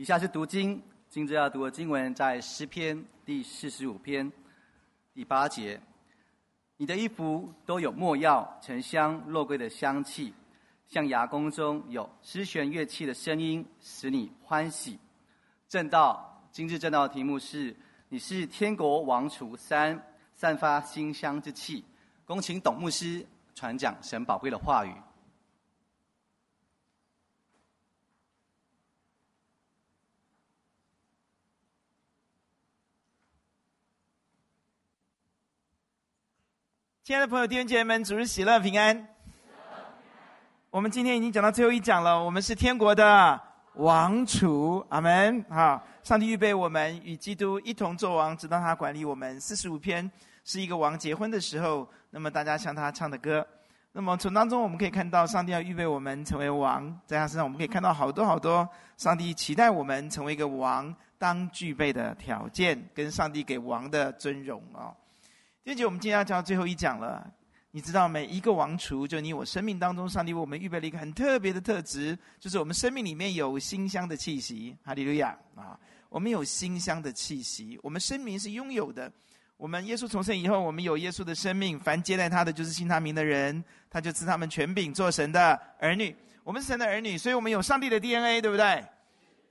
以下是读经，今日要读的经文在诗篇第四十五篇第八节。你的衣服都有没药、沉香、肉桂的香气，象牙宫中有丝弦乐器的声音，使你欢喜。正道，今日正道题目是：你是天国王储三，散发馨香之气。恭请董牧师传讲神宝贵的话语。亲爱的朋友、弟兄姐妹们，主日喜乐平安。我们今天已经讲到最后一讲了，我们是天国的王储，阿门。好，上帝预备我们与基督一同作王，直到他管理我们。四十五篇是一个王结婚的时候，那么大家向他唱的歌。那么从当中我们可以看到，上帝要预备我们成为王，在他身上我们可以看到好多好多上帝期待我们成为一个王当具备的条件，跟上帝给王的尊荣啊。这节我们今天要讲到最后一讲了。你知道，每一个王储，就你我生命当中，上帝为我们预备了一个很特别的特质，就是我们生命里面有馨香的气息。哈利路亚啊！我们有馨香的气息，我们生命是拥有的。我们耶稣重生以后，我们有耶稣的生命。凡接待他的，就是信他名的人，他就赐他们权柄，做神的儿女。我们是神的儿女，所以我们有上帝的 DNA，对不对？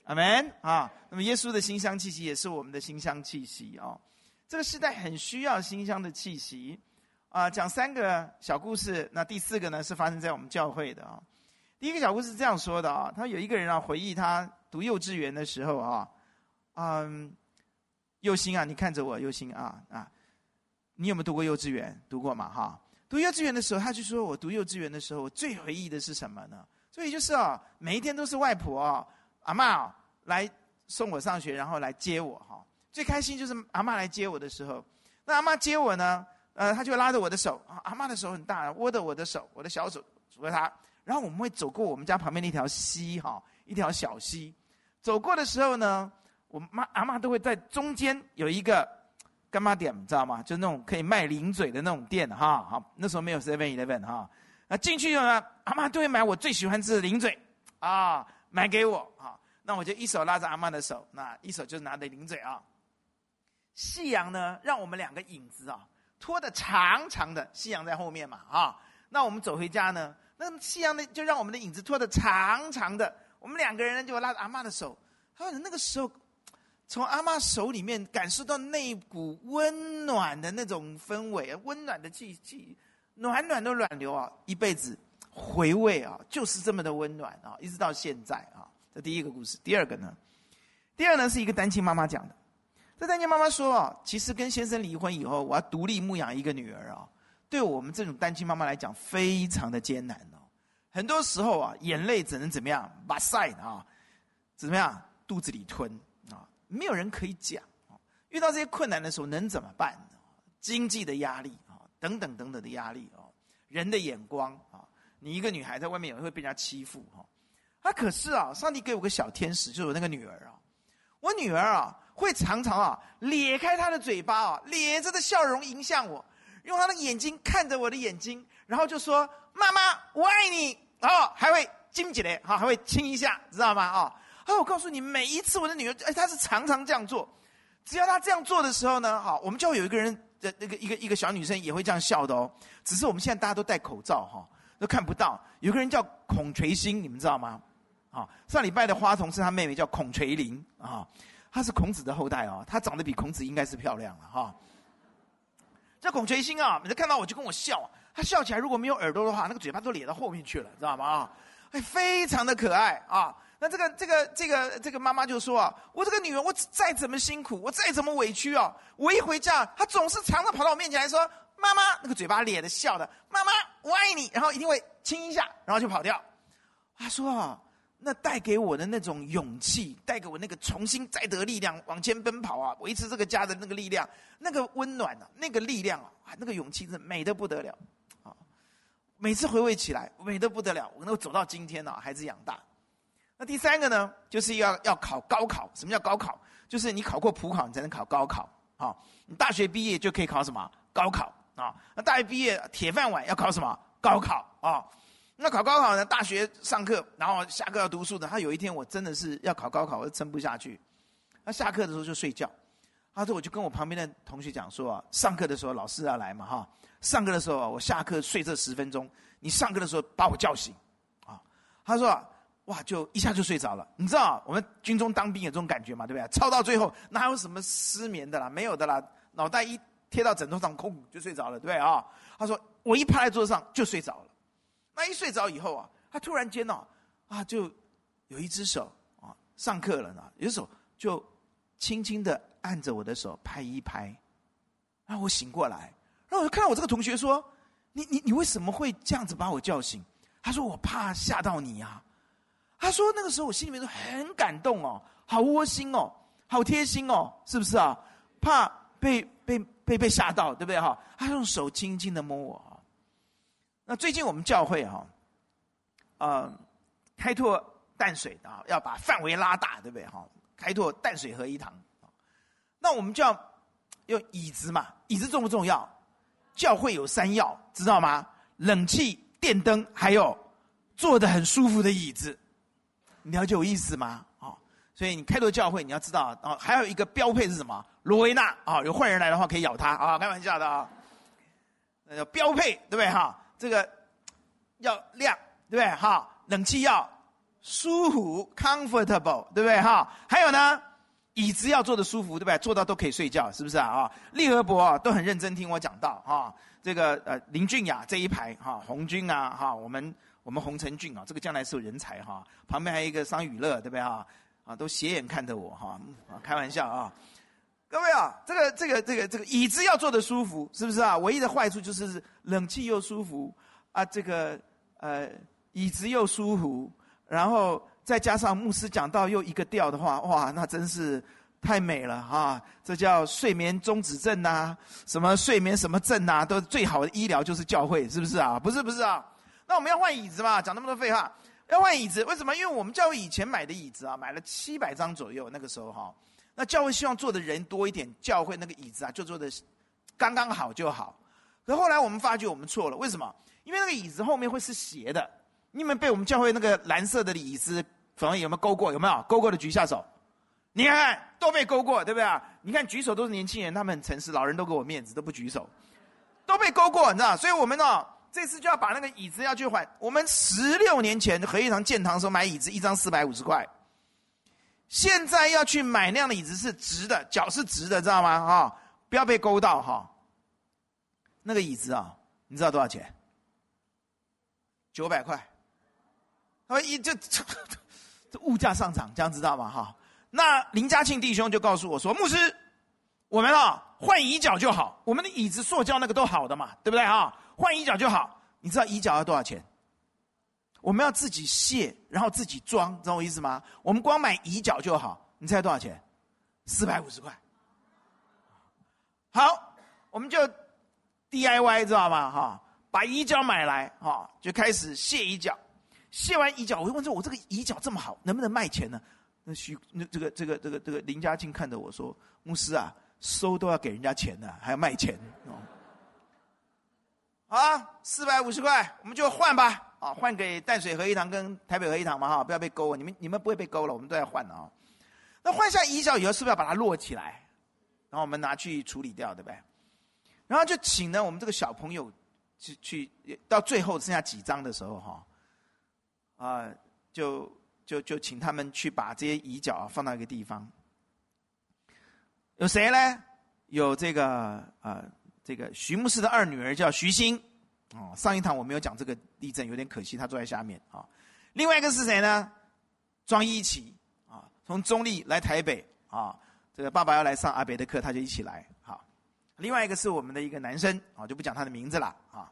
阿门啊！那么耶稣的馨香气息也是我们的馨香气息哦。这个时代很需要馨香的气息，啊，讲三个小故事。那第四个呢，是发生在我们教会的啊。第一个小故事是这样说的啊，他有一个人啊，回忆他读幼稚园的时候啊，嗯，佑星啊，你看着我，佑星啊啊，你有没有读过幼稚园？读过嘛哈？读幼稚园的时候，他就说我读幼稚园的时候，我最回忆的是什么呢？所以就是啊，每一天都是外婆啊、阿嬷啊来送我上学，然后来接我哈。最开心就是阿妈来接我的时候，那阿妈接我呢，呃，她就拉着我的手啊，阿妈的手很大，握着我的手，我的小手扶着她，然后我们会走过我们家旁边的一条溪，哈，一条小溪。走过的时候呢，我妈阿妈都会在中间有一个干妈店，你知道吗？就那种可以卖零嘴的那种店，哈，好，那时候没有 Seven Eleven 哈，那进去以后呢，阿妈都会买我最喜欢吃的零嘴，啊，买给我，哈，那我就一手拉着阿妈的手，那一手就拿着零嘴啊。夕阳呢，让我们两个影子啊拖得长长的，夕阳在后面嘛啊。那我们走回家呢，那夕阳呢就让我们的影子拖得长长的，我们两个人呢就拉着阿嬷的手，他说那个时候，从阿嬷手里面感受到那一股温暖的那种氛围，温暖的气气，暖暖的暖流啊，一辈子回味啊，就是这么的温暖啊，一直到现在啊。这第一个故事，第二个呢，第二呢是一个单亲妈妈讲的。这单亲妈妈说：“啊，其实跟先生离婚以后，我要独立牧养一个女儿啊，对我们这种单亲妈妈来讲，非常的艰难哦。很多时候啊，眼泪只能怎么样？把塞啊，怎么样？肚子里吞啊，没有人可以讲啊。遇到这些困难的时候，能怎么办呢？经济的压力啊，等等等等的压力啊，人的眼光啊，你一个女孩在外面也会被人家欺负哈。啊，可是啊，上帝给我个小天使，就是我那个女儿啊，我女儿啊。”会常常啊咧开他的嘴巴啊，咧着的笑容迎向我，用他的眼睛看着我的眼睛，然后就说：“妈妈，我爱你。”然后还会亲起来，哈，还会亲一下，知道吗？啊，哎，我告诉你，每一次我的女儿，哎，她是常常这样做。只要她这样做的时候呢，好，我们就会有一个人的那个一个一个小女生也会这样笑的哦。只是我们现在大家都戴口罩哈，都看不到。有个人叫孔垂星，你们知道吗？啊，上礼拜的花童是他妹妹，叫孔垂玲啊。她是孔子的后代哦，她长得比孔子应该是漂亮了哈。这孔垂心啊，每次看到我就跟我笑，她笑起来如果没有耳朵的话，那个嘴巴都咧到后面去了，知道吗？啊，哎，非常的可爱啊。那这个这个这个这个妈妈就说啊，我这个女儿，我再怎么辛苦，我再怎么委屈啊，我一回家，她总是常常跑到我面前来说，妈妈，那个嘴巴咧的笑的，妈妈我爱你，然后一定会亲一下，然后就跑掉。她说啊。那带给我的那种勇气，带给我那个重新再得力量往前奔跑啊，维持这个家的那个力量，那个温暖啊，那个力量啊，那个勇气是美得不得了啊！每次回味起来，美得不得了。我能够走到今天呢，孩子养大。那第三个呢，就是要要考高考。什么叫高考？就是你考过普考，你才能考高考啊。你大学毕业就可以考什么高考啊？那大学毕业铁饭碗要考什么高考啊？那考高考呢？大学上课，然后下课要读书的。他有一天，我真的是要考高考，我撑不下去。他下课的时候就睡觉。他说：“我就跟我旁边的同学讲说啊，上课的时候老师要来嘛，哈，上课的时候，我下课睡这十分钟，你上课的时候把我叫醒，啊。”他说：“哇，就一下就睡着了。你知道我们军中当兵有这种感觉嘛，对不对？操到最后哪有什么失眠的啦，没有的啦，脑袋一贴到枕头上，空就睡着了，对不对啊？”他说：“我一趴在桌子上就睡着了。”他一睡着以后啊，他突然间呢，啊，就有一只手啊，上课了呢，有手就轻轻的按着我的手拍一拍，然后我醒过来，然后我就看到我这个同学说：“你你你为什么会这样子把我叫醒？”他说：“我怕吓到你呀。”他说：“那个时候我心里面都很感动哦，好窝心哦，好贴心哦，是不是啊？怕被被被被吓到，对不对哈？”他用手轻轻的摸我。那最近我们教会哈，呃，开拓淡水啊，要把范围拉大，对不对哈？开拓淡水合一堂，那我们就要用椅子嘛，椅子重不重要？教会有三要，知道吗？冷气、电灯，还有坐得很舒服的椅子，你了解我意思吗？啊，所以你开拓教会，你要知道啊，还有一个标配是什么？罗威纳啊，有坏人来的话可以咬他啊，开玩笑的啊，那叫标配，对不对哈？这个要亮，对不对？哈，冷气要舒服，comfortable，对不对？哈，还有呢，椅子要坐得舒服，对不对？坐到都可以睡觉，是不是啊？啊，利和博啊，都很认真听我讲到啊。这个呃，林俊雅这一排哈，红军啊，哈，我们我们洪成俊啊，这个将来是人才哈。旁边还有一个桑宇乐，对不对？哈，啊，都斜眼看着我哈，开玩笑啊。各位啊，这个这个这个这个椅子要坐得舒服，是不是啊？唯一的坏处就是冷气又舒服啊，这个呃椅子又舒服，然后再加上牧师讲到又一个调的话，哇，那真是太美了啊！这叫睡眠中止症呐、啊，什么睡眠什么症呐、啊，都最好的医疗就是教会，是不是啊？不是不是啊？那我们要换椅子嘛？讲那么多废话，要换椅子，为什么？因为我们教会以前买的椅子啊，买了七百张左右，那个时候哈。那教会希望坐的人多一点，教会那个椅子啊就坐的刚刚好就好。可后来我们发觉我们错了，为什么？因为那个椅子后面会是斜的。你们被我们教会那个蓝色的椅子，反而有没有勾过？有没有勾过的举下手？你看看都被勾过，对不对啊？你看举手都是年轻人，他们很诚实，老人都给我面子，都不举手，都被勾过，你知道？所以我们呢，这次就要把那个椅子要去换。我们十六年前合一堂建堂的时候买椅子，一张四百五十块。现在要去买那样的椅子是直的，脚是直的，知道吗？哈，不要被勾到哈。那个椅子啊，你知道多少钱？九百块。啊，一这这 这物价上涨，这样知道吗？哈。那林家庆弟兄就告诉我说：“牧师，我们啊换椅脚就好，我们的椅子塑胶那个都好的嘛，对不对啊？换椅脚就好。你知道椅脚要多少钱？”我们要自己卸，然后自己装，知道我意思吗？我们光买椅脚就好，你猜多少钱？四百五十块。好，我们就 DIY 知道吗？哈，把椅脚买来，哈，就开始卸椅脚。卸完椅脚，我就问说：“我这个椅脚这么好，能不能卖钱呢？”那徐那这个这个这个这个林家庆看着我说：“牧师啊，收都要给人家钱的，还要卖钱。”啊，四百五十块，我们就换吧。啊，换给淡水合一堂跟台北合一堂嘛哈，不要被勾，你们你们不会被勾了，我们都要换的啊。那换下椅脚以后，是不是要把它摞起来，然后我们拿去处理掉，对不对？然后就请呢我们这个小朋友去去，到最后剩下几张的时候哈，啊，就就就请他们去把这些椅脚放到一个地方。有谁呢？有这个啊，这个徐牧师的二女儿叫徐欣。哦，上一堂我没有讲这个地震，有点可惜，他坐在下面啊。另外一个是谁呢？庄一奇啊，从中坜来台北啊，这个爸爸要来上阿北的课，他就一起来。好，另外一个是我们的一个男生啊，就不讲他的名字了啊。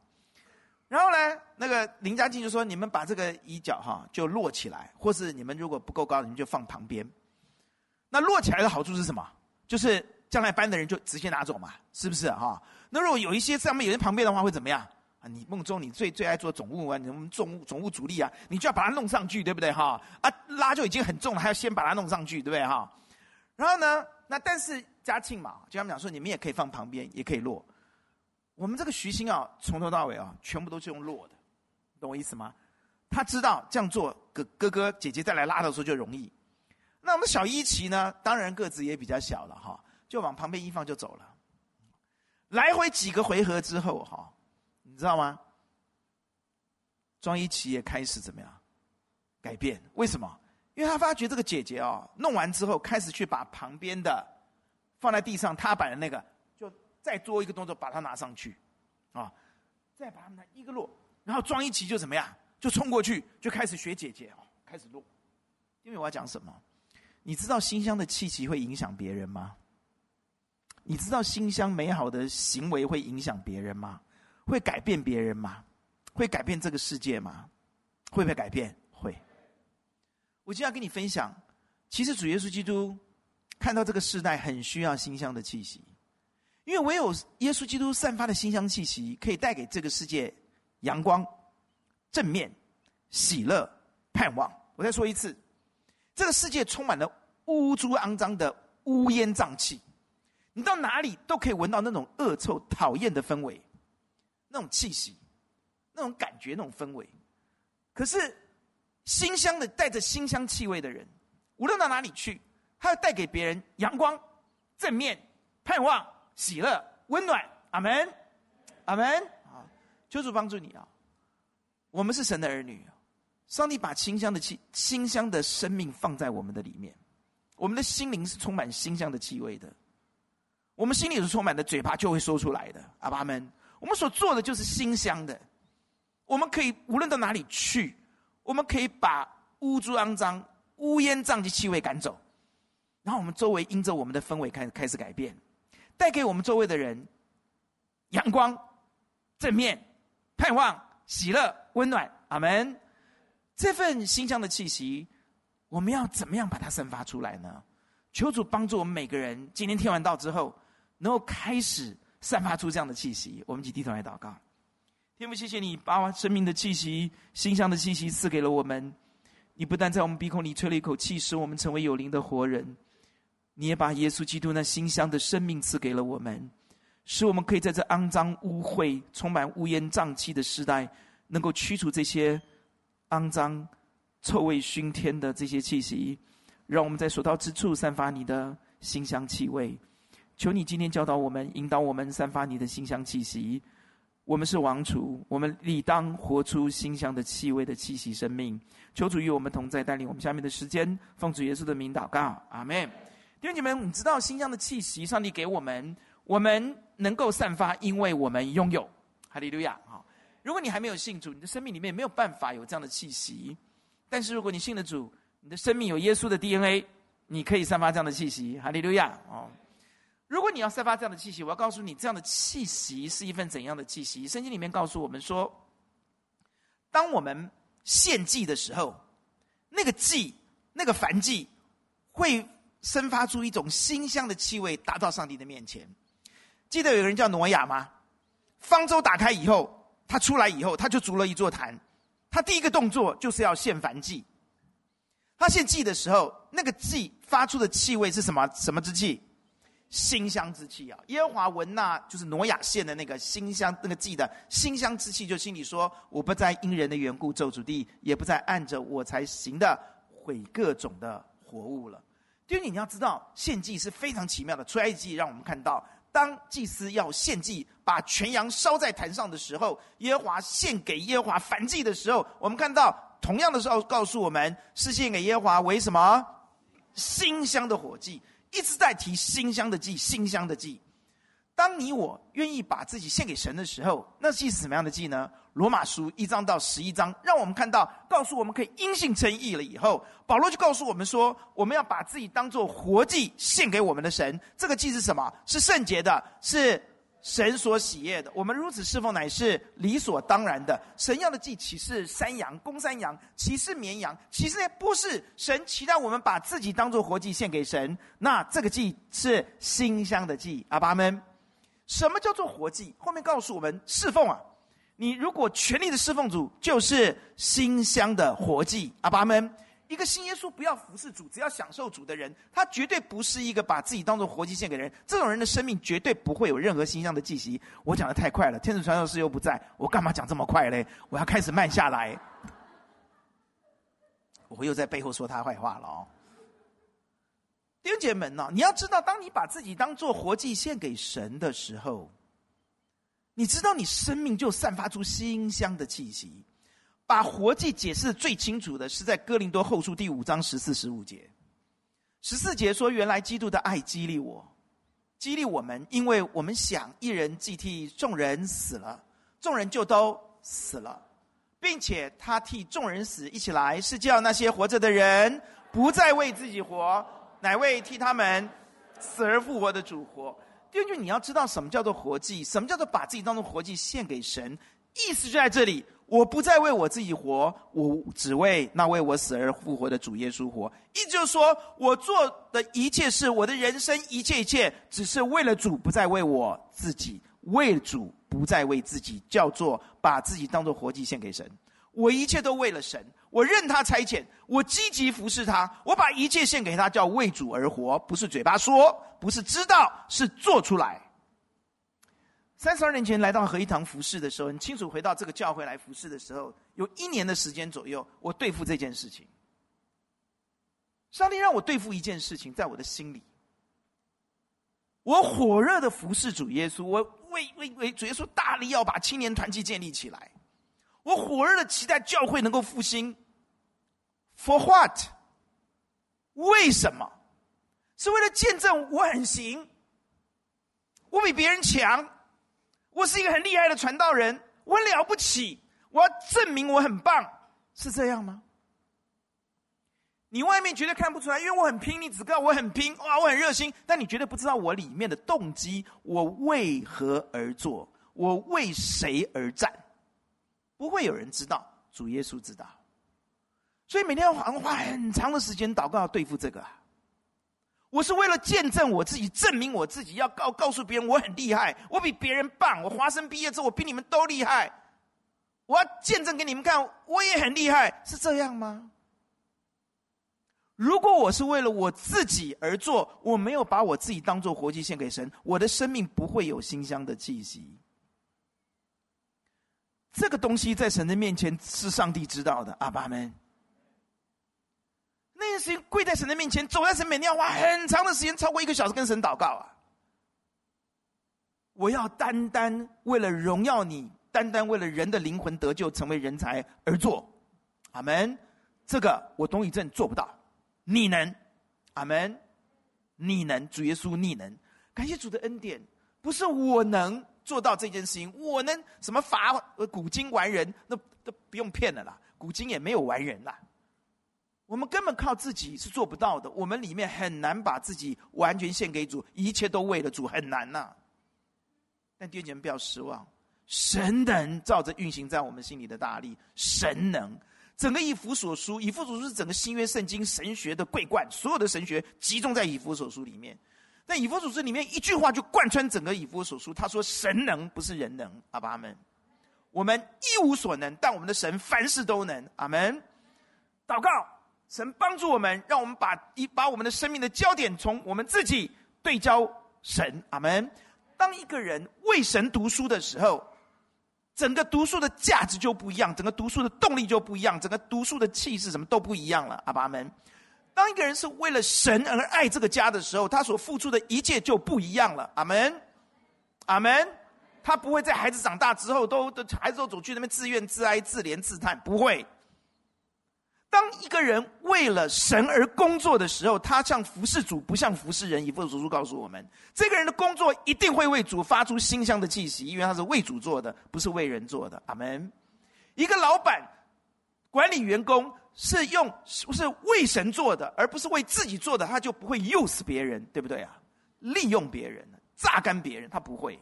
然后呢，那个林家静就说：“你们把这个椅脚哈就摞起来，或是你们如果不够高，你们就放旁边。那摞起来的好处是什么？就是将来搬的人就直接拿走嘛，是不是哈？那如果有一些上面有人旁边的话，会怎么样？”啊，你梦中你最最爱做总务啊，你们总务总务主力啊，你就要把它弄上去，对不对哈？啊，拉就已经很重了，还要先把它弄上去，对不对哈？然后呢，那但是嘉庆嘛，就他们讲说，你们也可以放旁边，也可以落。我们这个徐新啊，从头到尾啊，全部都是用落的，懂我意思吗？他知道这样做，哥哥哥姐姐再来拉的时候就容易。那我们小一期呢，当然个子也比较小了哈，就往旁边一放就走了。来回几个回合之后哈，你知道吗？庄一奇也开始怎么样？改变？为什么？因为他发觉这个姐姐哦，弄完之后开始去把旁边的放在地上踏板的那个，就再做一个动作把它拿上去，啊，再把它们一个落，然后庄一奇就怎么样？就冲过去就开始学姐姐哦，开始落。因为我要讲什么？你知道馨香的气息会影响别人吗？你知道馨香美好的行为会影响别人吗？会改变别人吗？会改变这个世界吗？会不会改变？会。我今天要跟你分享，其实主耶稣基督看到这个世代很需要馨香的气息，因为唯有耶稣基督散发的馨香气息，可以带给这个世界阳光、正面、喜乐、盼望。我再说一次。这个世界充满了污浊肮脏的乌烟瘴气，你到哪里都可以闻到那种恶臭、讨厌的氛围，那种气息，那种感觉，那种氛围。可是，馨香的带着馨香气味的人，无论到哪里去，他要带给别人阳光、正面、盼望、喜乐、温暖。阿门，阿门。啊，求主帮助你啊！我们是神的儿女。上帝把清香的气、馨香的生命放在我们的里面，我们的心灵是充满馨香的气味的，我们心里是充满的，嘴巴就会说出来的。阿爸们，我们所做的就是馨香的，我们可以无论到哪里去，我们可以把污浊肮脏、乌烟瘴气气味赶走，然后我们周围因着我们的氛围开始开始改变，带给我们周围的人阳光、正面、盼望、喜乐、温暖。阿门。这份馨香的气息，我们要怎么样把它散发出来呢？求主帮助我们每个人，今天听完道之后，能够开始散发出这样的气息。我们一起低头来祷告。天父，谢谢你把生命的气息、馨香的气息赐给了我们。你不但在我们鼻孔里吹了一口气，使我们成为有灵的活人，你也把耶稣基督那馨香的生命赐给了我们，使我们可以在这肮脏污秽、充满乌烟瘴气的时代，能够驱除这些。肮脏、臭味熏天的这些气息，让我们在所到之处散发你的馨香气味。求你今天教导我们、引导我们，散发你的馨香气息。我们是王储，我们理当活出馨香的气味的气息生命。求主与我们同在，带领我们下面的时间，奉主耶稣的名祷告，阿门。弟兄姐妹，你知道馨香的气息，上帝给我们，我们能够散发，因为我们拥有。哈利路亚！哈如果你还没有信主，你的生命里面没有办法有这样的气息。但是如果你信了主，你的生命有耶稣的 DNA，你可以散发这样的气息。哈利路亚！哦，如果你要散发这样的气息，我要告诉你，这样的气息是一份怎样的气息？圣经里面告诉我们说，当我们献祭的时候，那个祭、那个燔祭，会生发出一种馨香的气味，达到上帝的面前。记得有个人叫挪亚吗？方舟打开以后。他出来以后，他就筑了一座坛。他第一个动作就是要献燔祭。他献祭的时候，那个祭发出的气味是什么？什么之气？馨香之气啊！耶和华闻那就是挪亚献的那个馨香那个祭的馨香之气，就心里说：“我不再因人的缘故咒主地，也不再按着我才行的毁各种的活物了。”因为你要知道，献祭是非常奇妙的。出埃及让我们看到。当祭司要献祭，把全羊烧在坛上的时候，耶和华献给耶和华燔祭的时候，我们看到同样的时候告诉我们，是献给耶和华为什么？馨香的火祭，一直在提馨香的祭，馨香的祭。当你我愿意把自己献给神的时候，那是什么样的祭呢？罗马书一章到十一章，让我们看到，告诉我们可以因信称义了以后，保罗就告诉我们说，我们要把自己当做活祭献给我们的神。这个祭是什么？是圣洁的，是神所喜悦的。我们如此侍奉，乃是理所当然的。神要的祭岂是山羊、公山羊，岂是绵羊？其实也不是。神期待我们把自己当做活祭献给神。那这个祭是馨香的祭。阿爸们。什么叫做活祭？后面告诉我们，侍奉啊，你如果全力的侍奉主，就是馨香的活祭。阿爸们，一个信耶稣不要服侍主，只要享受主的人，他绝对不是一个把自己当做活祭献给人。这种人的生命绝对不会有任何馨香的气息。我讲的太快了，天使传教士又不在，我干嘛讲这么快嘞？我要开始慢下来。我又在背后说他坏话了哦。弟兄姐妹们呢，你要知道，当你把自己当做活祭献给神的时候，你知道你生命就散发出馨香的气息。把活祭解释最清楚的是在哥林多后书第五章十四、十五节。十四节说：“原来基督的爱激励我，激励我们，因为我们想一人既替众人死了，众人就都死了，并且他替众人死，一起来是叫那些活着的人不再为自己活。”乃为替他们死而复活的主活。根据，你要知道什么叫做活祭？什么叫做把自己当做活祭献给神？意思就在这里：我不再为我自己活，我只为那为我死而复活的主耶稣活。意思就是说，我做的一切事，我的人生一切一切，只是为了主，不再为我自己；为主，不再为自己，叫做把自己当做活祭献给神。我一切都为了神。我任他差遣，我积极服侍他，我把一切献给他，叫为主而活，不是嘴巴说，不是知道，是做出来。三十二年前来到合一堂服侍的时候，很清楚回到这个教会来服侍的时候，有一年的时间左右，我对付这件事情。上帝让我对付一件事情，在我的心里，我火热的服侍主耶稣，我为为为主耶稣大力要把青年团契建立起来。我火热的期待教会能够复兴，For what？为什么？是为了见证我很行，我比别人强，我是一个很厉害的传道人，我了不起，我要证明我很棒，是这样吗？你外面绝对看不出来，因为我很拼，你只知道我很拼，哇，我很热心，但你绝对不知道我里面的动机，我为何而做，我为谁而战。不会有人知道，主耶稣知道，所以每天要花花很长的时间祷告，对付这个。我是为了见证我自己，证明我自己，要告告诉别人我很厉害，我比别人棒。我华生毕业之后，我比你们都厉害。我要见证给你们看，我也很厉害，是这样吗？如果我是为了我自己而做，我没有把我自己当做活祭献给神，我的生命不会有馨香的气息。这个东西在神的面前是上帝知道的，阿爸们。那件事情跪在神的面前，走在神面前，要花很长的时间，超过一个小时跟神祷告啊！我要单单为了荣耀你，单单为了人的灵魂得救，成为人才而做，阿门。这个我董以正做不到，你能，阿门，你能，主耶稣你能，感谢主的恩典，不是我能。做到这件事情，我能什么法古今完人，那都不用骗了啦。古今也没有完人啦。我们根本靠自己是做不到的。我们里面很难把自己完全献给主，一切都为了主，很难呐。但弟兄姐妹不要失望，神能照着运行在我们心里的大力，神能。整个以弗所书，以弗所书是整个新约圣经神学的桂冠，所有的神学集中在以弗所书里面。那以弗所书里面一句话就贯穿整个以弗所书，他说：“神能不是人能。”阿爸阿们，我们一无所能，但我们的神凡事都能。阿门。祷告，神帮助我们，让我们把一把我们的生命的焦点从我们自己对焦神。阿门。当一个人为神读书的时候，整个读书的价值就不一样，整个读书的动力就不一样，整个读书的气势什么都不一样了。阿爸阿们。当一个人是为了神而爱这个家的时候，他所付出的一切就不一样了。阿门，阿门。他不会在孩子长大之后都都孩子都走去那边自怨自哀、自怜自叹，不会。当一个人为了神而工作的时候，他像服侍主，不像服侍人。以弗所书告诉我们，这个人的工作一定会为主发出馨香的气息，因为他是为主做的，不是为人做的。阿门。一个老板管理员工。是用是为神做的，而不是为自己做的，他就不会诱死别人，对不对啊？利用别人、榨干别人，他不会。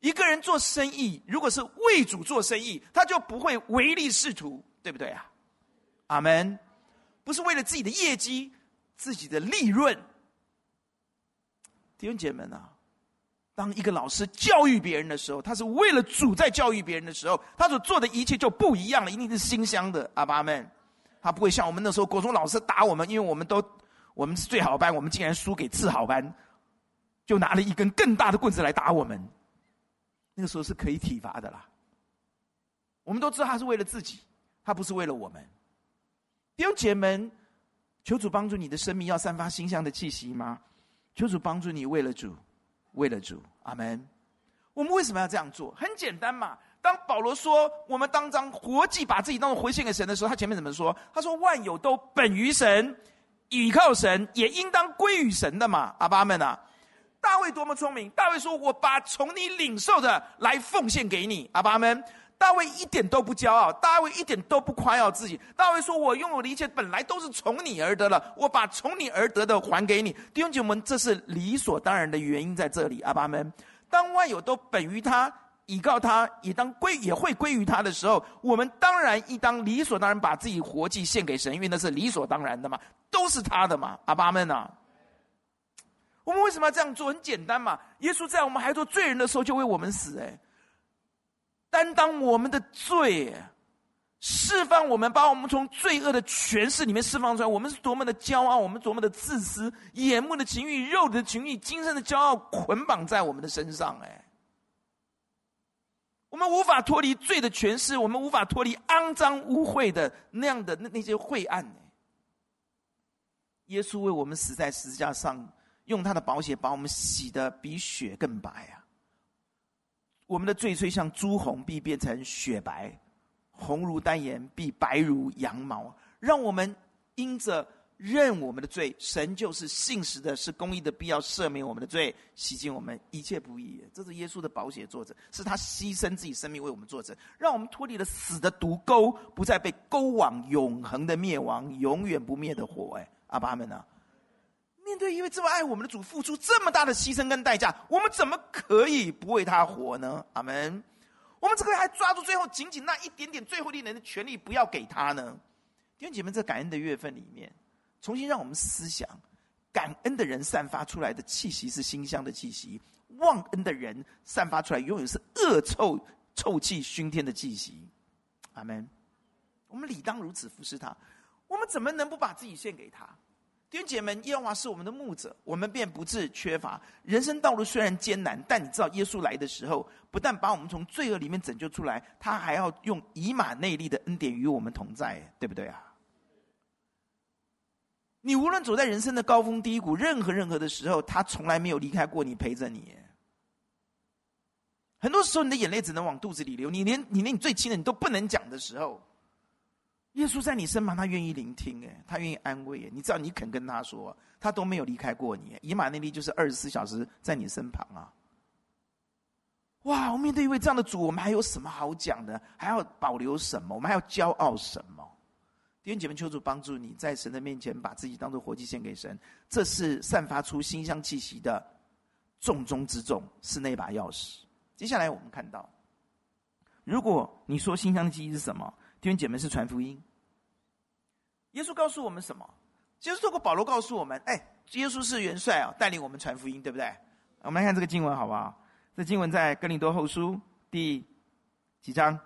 一个人做生意，如果是为主做生意，他就不会唯利是图，对不对啊？阿门。不是为了自己的业绩、自己的利润。弟兄姐妹们啊，当一个老师教育别人的时候，他是为了主在教育别人的时候，他所做的一切就不一样了，一定是馨香的。阿爸们。他不会像我们那时候国中老师打我们，因为我们都我们是最好班，我们竟然输给次好班，就拿了一根更大的棍子来打我们。那个时候是可以体罚的啦。我们都知道他是为了自己，他不是为了我们。弟兄姐妹们，求主帮助你的生命要散发馨香的气息吗？求主帮助你为了主，为了主，阿门。我们为什么要这样做？很简单嘛。当保罗说我们当当活祭，把自己当做活献给神的时候，他前面怎么说？他说万有都本于神，倚靠神，也应当归于神的嘛。阿爸们啊，大卫多么聪明！大卫说：“我把从你领受的来奉献给你。”阿爸们，大卫一点都不骄傲，大卫一点都不夸耀自己。大卫说：“我拥有的一切本来都是从你而得了，我把从你而得的还给你。”弟兄姐妹们，这是理所当然的原因在这里。阿爸们，当万有都本于他。倚靠他，也当归也会归于他的时候，我们当然应当理所当然把自己活祭献给神，因为那是理所当然的嘛，都是他的嘛。阿爸们啊，我们为什么要这样做？很简单嘛，耶稣在我们还做罪人的时候就为我们死，哎，担当我们的罪，释放我们，把我们从罪恶的权势里面释放出来。我们是多么的骄傲，我们多么的自私，眼目的情欲、肉体的情欲、精神的骄傲捆绑在我们的身上，哎。我们无法脱离罪的权势，我们无法脱离肮脏污秽的那样的那那些晦暗。耶稣为我们死在十字架上，用他的宝血把我们洗得比雪更白啊！我们的罪虽像朱红，必变成雪白；红如丹颜，必白如羊毛。让我们因着。认我们的罪，神就是信实的，是公义的，必要赦免我们的罪，洗净我们一切不义。这是耶稣的宝血作者，是他牺牲自己生命为我们作者，让我们脱离了死的毒钩，不再被勾往永恒的灭亡，永远不灭的火。哎，阿爸们啊，面对一位这么爱我们的主，付出这么大的牺牲跟代价，我们怎么可以不为他活呢？阿门。我们怎么还抓住最后仅仅那一点点最后一点的权利，不要给他呢？弟兄姐妹，这感恩的月份里面。重新让我们思想，感恩的人散发出来的气息是馨香的气息；忘恩的人散发出来永远是恶臭、臭气熏天的气息。阿门。我们理当如此服侍他，我们怎么能不把自己献给他？弟兄姐妹们，耶和华是我们的牧者，我们便不致缺乏。人生道路虽然艰难，但你知道，耶稣来的时候，不但把我们从罪恶里面拯救出来，他还要用以马内利的恩典与我们同在，对不对啊？你无论走在人生的高峰低谷，任何任何的时候，他从来没有离开过你，陪着你。很多时候，你的眼泪只能往肚子里流，你连你连你最亲的你都不能讲的时候，耶稣在你身旁，他愿意聆听，哎，他愿意安慰，你知道，你肯跟他说，他都没有离开过你。以马内利就是二十四小时在你身旁啊！哇，我面对一位这样的主，我们还有什么好讲的？还要保留什么？我们还要骄傲什么？弟兄姐妹，求主帮助你在神的面前把自己当作活祭献给神，这是散发出馨香气息的重中之重，是那把钥匙。接下来我们看到，如果你说馨香的气息是什么？弟兄姐妹是传福音。耶稣告诉我们什么？耶稣透过保罗告诉我们：哎，耶稣是元帅啊，带领我们传福音，对不对？我们来看这个经文好不好？这经文在哥林多后书第几章？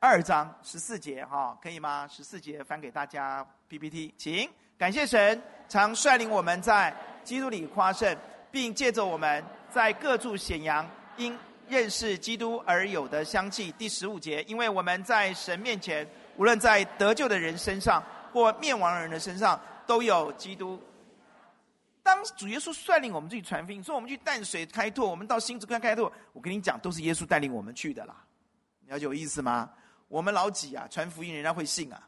二章十四节，哈，可以吗？十四节翻给大家 PPT，请感谢神，常率领我们在基督里夸胜，并借着我们在各处显扬因认识基督而有的香气。第十五节，因为我们在神面前，无论在得救的人身上或灭亡人的身上，都有基督。当主耶稣率领我们去传福音，说我们去淡水开拓，我们到新竹开开拓，我跟你讲，都是耶稣带领我们去的啦。了解有意思吗？我们老几啊，传福音人家会信啊！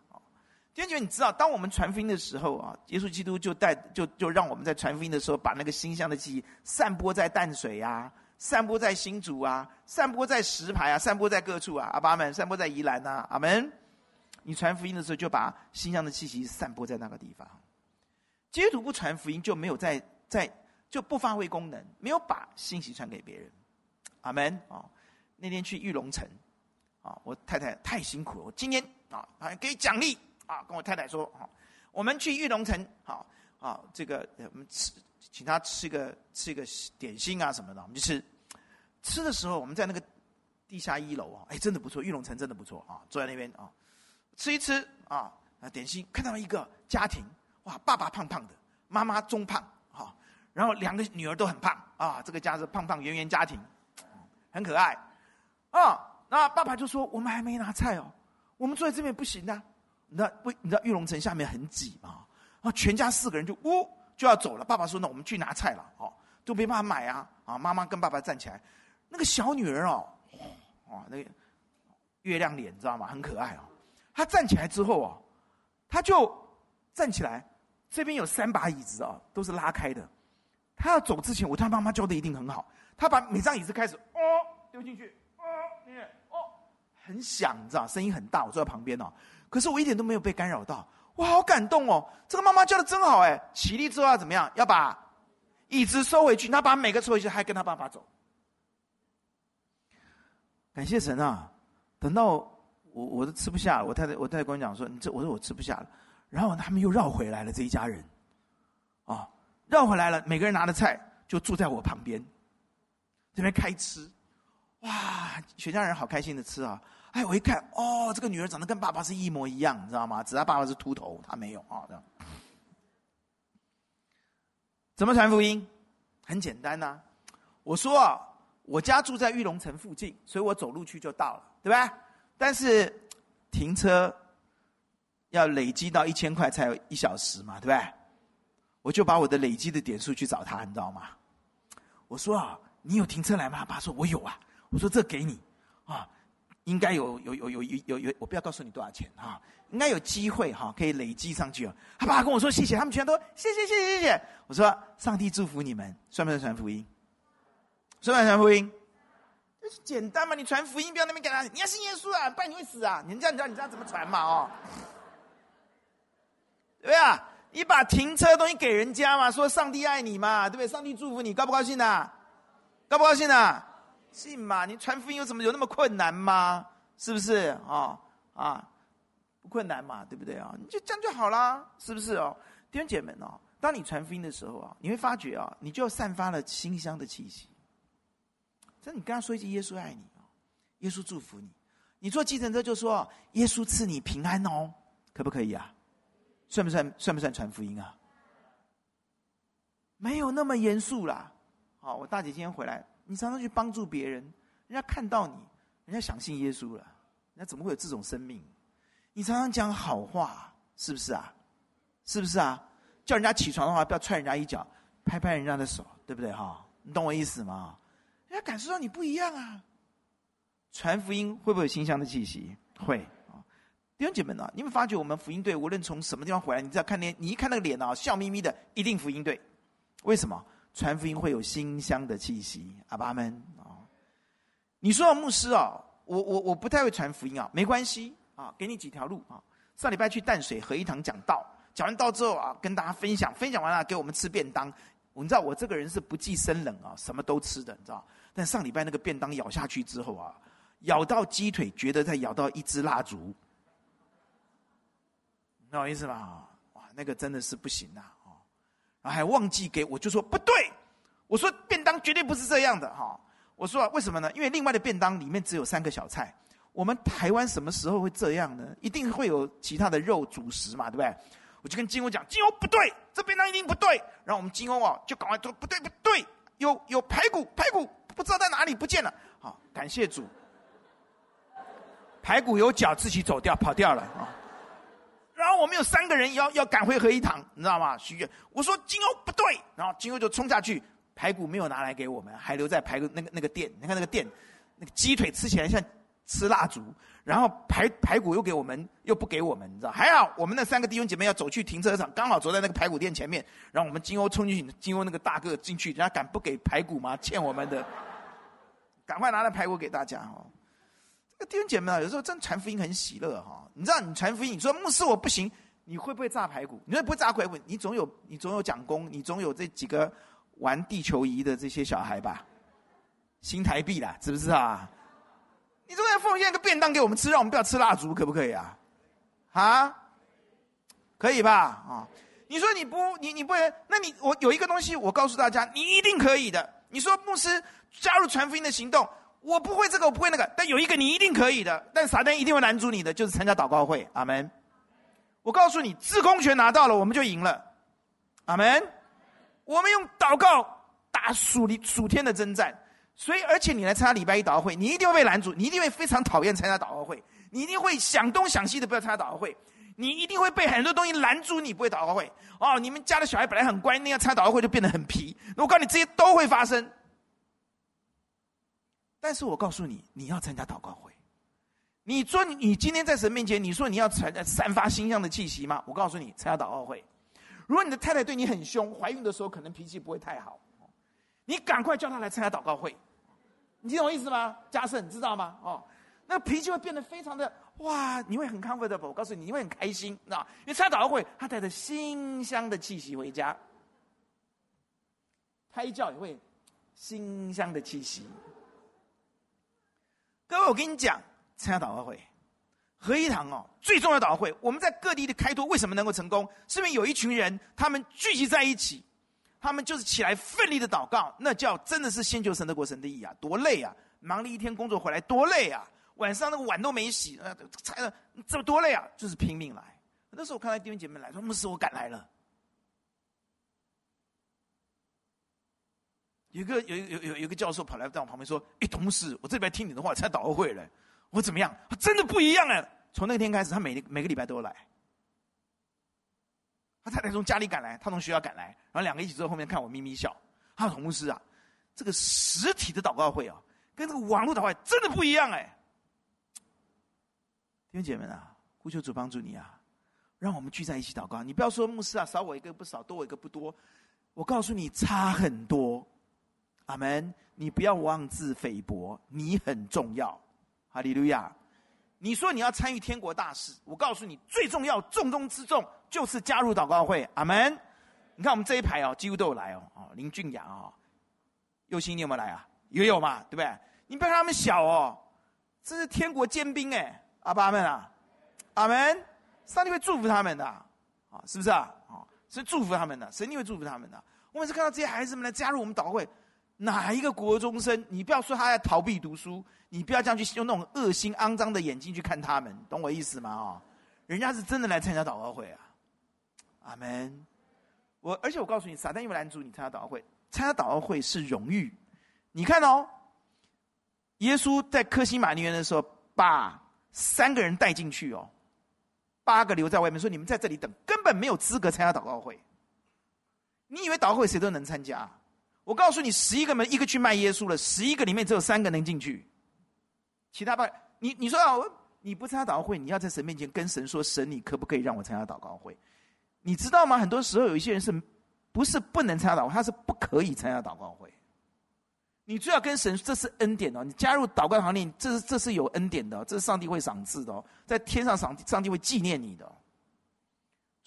弟兄姐妹，你知道，当我们传福音的时候啊，耶稣基督就带就就让我们在传福音的时候，把那个馨香的记忆散播在淡水啊，散播在新竹啊，散播在石牌啊，散播在各处啊，阿爸们，散播在宜兰啊，阿门。你传福音的时候，就把馨香的气息散播在那个地方。基督徒不传福音，就没有在在就不发挥功能，没有把信息传给别人。阿门啊！那天去玉龙城。啊，我太太太辛苦了，我今天啊，还给奖励啊，跟我太太说啊，我们去玉龙城，好啊，这个我们吃，请他吃个吃一个点心啊什么的，我们就吃。吃的时候，我们在那个地下一楼啊，哎，真的不错，玉龙城真的不错啊，坐在那边啊，吃一吃啊，啊点心，看到一个家庭，哇，爸爸胖胖的，妈妈中胖，哈，然后两个女儿都很胖啊，这个家是胖胖圆圆家庭，很可爱，啊。那爸爸就说：“我们还没拿菜哦，我们坐在这边不行的，你知道为你知道玉龙城下面很挤嘛？啊全家四个人就呜就要走了。爸爸说：“那我们去拿菜了。”哦，都没办法买啊！啊，妈妈跟爸爸站起来，那个小女儿哦，哇，那个月亮脸，你知道吗？很可爱哦。他站起来之后哦，他就站起来，这边有三把椅子啊，都是拉开的。他要走之前，我他妈妈教的一定很好。他把每张椅子开始哦丢进去，哦，你哦，很响，你知道，声音很大。我坐在旁边哦，可是我一点都没有被干扰到。我，好感动哦！这个妈妈教的真好哎。起立之后要怎么样？要把椅子收回去。她把每个收回去，还跟他爸爸走。感谢神啊！等到我我都吃不下，我太太我太太跟我讲说：“你这我说我吃不下了。”然后他们又绕回来了，这一家人啊，绕回来了，每个人拿的菜就坐在我旁边，这边开吃。哇，全家人好开心的吃啊！哎，我一看，哦，这个女儿长得跟爸爸是一模一样，你知道吗？只是爸爸是秃头，他没有啊。这样，怎么传福音？很简单呐、我说啊，我家住在玉龙城附近，所以我走路去就到了，对吧？但是停车要累积到一千块才有一小时嘛，对不对？我就把我的累积的点数去找他，你知道吗？我说啊，你有停车来吗？他爸说，我有啊。我说这给你啊。应该有有有有有有，我不要告诉你多少钱啊，应该有机会哈，可以累积上去。他爸跟我说谢谢，他们全都谢谢谢谢谢谢。我说上帝祝福你们，算不算传福音？算不算传福音？简单嘛，你传福音不要那边给他，你要信耶稣啊，不然你会死啊！你这样你知道你知道怎么传嘛？哦，对啊，你把停车的东西给人家嘛，说上帝爱你嘛，对不对？上帝祝福你，高不高兴呐？高不高兴呐？信嘛？你传福音有什么有那么困难吗？是不是啊？啊，不困难嘛，对不对啊？你就这样就好啦，是不是哦？弟兄姐妹哦，当你传福音的时候啊，你会发觉啊，你就散发了馨香的气息。那你跟他说一句：“耶稣爱你，耶稣祝福你。”你坐计程车就说：“耶稣赐你平安哦。”可不可以啊？算不算？算不算传福音啊？没有那么严肃啦。好，我大姐今天回来。你常常去帮助别人，人家看到你，人家想信耶稣了，人家怎么会有这种生命？你常常讲好话，是不是啊？是不是啊？叫人家起床的话，不要踹人家一脚，拍拍人家的手，对不对哈？你懂我意思吗？他感受到你不一样啊。传福音会不会有馨香的气息？会啊。弟兄姐妹啊，你们发觉我们福音队无论从什么地方回来，你只要看脸，你一看那个脸啊，笑眯眯的，一定福音队。为什么？传福音会有馨香的气息，阿爸们啊！你说牧师啊，我我我不太会传福音啊，没关系啊，给你几条路啊。上礼拜去淡水合一堂讲道，讲完道之后啊，跟大家分享，分享完了给我们吃便当。你知道我这个人是不计生冷啊，什么都吃的，你知道？但上礼拜那个便当咬下去之后啊，咬到鸡腿，觉得在咬到一支蜡烛，你懂我意思吧？哇，那个真的是不行啊！还忘记给我，就说不对，我说便当绝对不是这样的哈。我说为什么呢？因为另外的便当里面只有三个小菜。我们台湾什么时候会这样呢？一定会有其他的肉主食嘛，对不对？我就跟金欧讲，金欧不对，这便当一定不对。然后我们金欧啊，就赶快说不对不对，有有排骨，排骨不知道在哪里不见了。好，感谢主，排骨有脚自己走掉跑掉了啊。然后我们有三个人要要赶回合一堂，你知道吗？许愿，我说金欧不对，然后金欧就冲下去，排骨没有拿来给我们，还留在排骨那个那个店。你看那个店，那个鸡腿吃起来像吃蜡烛，然后排排骨又给我们又不给我们，你知道？还好我们那三个弟兄姐妹要走去停车场，刚好走在那个排骨店前面，然后我们金欧冲进去，金欧那个大个进去，人家敢不给排骨吗？欠我们的，赶快拿来排骨给大家哦。这个弟兄姐妹啊，有时候真传福音很喜乐哈。你知道，你传福音，你说牧师我不行，你会不会炸排骨？你会不会炸排骨？你总有你总有讲工，你总有这几个玩地球仪的这些小孩吧？新台币啦，是不是啊？你总要奉献一个便当给我们吃，让我们不要吃蜡烛，可不可以啊？啊？可以吧？啊？你说你不，你你不能，那你我有一个东西，我告诉大家，你一定可以的。你说牧师加入传福音的行动。我不会这个，我不会那个，但有一个你一定可以的，但撒旦一定会拦住你的，就是参加祷告会。阿门。我告诉你，制空权拿到了，我们就赢了。阿门。我们用祷告打属灵属天的征战，所以而且你来参加礼拜一祷告会，你一定会被拦住，你一定会非常讨厌参加祷告会，你一定会想东想西的不要参加祷告会，你一定会被很多东西拦住，你不会祷告会。哦，你们家的小孩本来很乖，那样参加祷告会就变得很皮。我告诉你，这些都会发生。但是我告诉你，你要参加祷告会。你说你今天在神面前，你说你要传散发馨香的气息吗？我告诉你，参加祷告会。如果你的太太对你很凶，怀孕的时候可能脾气不会太好，你赶快叫她来参加祷告会。你听懂我意思吗？嘉盛，你知道吗？哦，那脾气会变得非常的哇，你会很 comfortable。我告诉你，你会很开心，知道？因为参加祷告会，他带着馨香的气息回家，胎教也会馨香的气息。各位，我跟你讲。参加祷告会，合一堂哦，最重要的祷告会。我们在各地的开拓，为什么能够成功？是因为有一群人，他们聚集在一起，他们就是起来奋力的祷告，那叫真的是先求神得国神的义啊，多累啊！忙了一天工作回来，多累啊！晚上那个碗都没洗，呃，菜了，这么多累啊！就是拼命来。那时候我看到弟兄姐妹来说，牧师，我赶来了。有个有有有有个教授跑来在我旁边说：“哎，董事，我这边听你的话，参加祷告会了。”我怎么样？他真的不一样哎！从那天开始，他每每个礼拜都来。他太太从家里赶来，他从学校赶来，然后两个一起坐在后面看我咪咪笑。他说：“同事啊，这个实体的祷告会啊，跟这个网络祷告会真的不一样哎！”弟兄姐妹啊，呼求主帮助你啊，让我们聚在一起祷告。你不要说牧师啊，少我一个不少，多我一个不多。我告诉你，差很多。阿门！你不要妄自菲薄，你很重要。哈利路亚！你说你要参与天国大事，我告诉你，最重要、重中之重就是加入祷告会。阿门！你看我们这一排哦，几乎都有来哦。哦，林俊阳哦，佑兴，你有没有来啊？也有嘛，对不对？你不要看他们小哦，这是天国尖兵哎！阿爸们啊，阿门！上帝会祝福他们的啊，是不是啊？啊，是祝福他们的，神一定会祝福他们的。我每次看到这些孩子们来加入我们祷告会。哪一个国中生？你不要说他在逃避读书，你不要这样去用那种恶心、肮脏的眼睛去看他们，懂我意思吗？啊，人家是真的来参加祷告会啊！阿门。我而且我告诉你，撒旦因为拦阻你参加祷告会，参加祷告会是荣誉。你看哦，耶稣在科西玛尼园的时候，把三个人带进去哦，八个留在外面，说你们在这里等，根本没有资格参加祷告会。你以为祷告会谁都能参加？我告诉你，十一个门，一个去卖耶稣了，十一个里面只有三个能进去，其他八，你你说啊，你不参加祷告会，你要在神面前跟神说，神，你可不可以让我参加祷告会？你知道吗？很多时候有一些人是，不是不能参加祷告，他是不可以参加祷告会。你最好跟神，这是恩典哦，你加入祷告行列，这是这是有恩典的，这是上帝会赏赐的哦，在天上上上帝会纪念你的。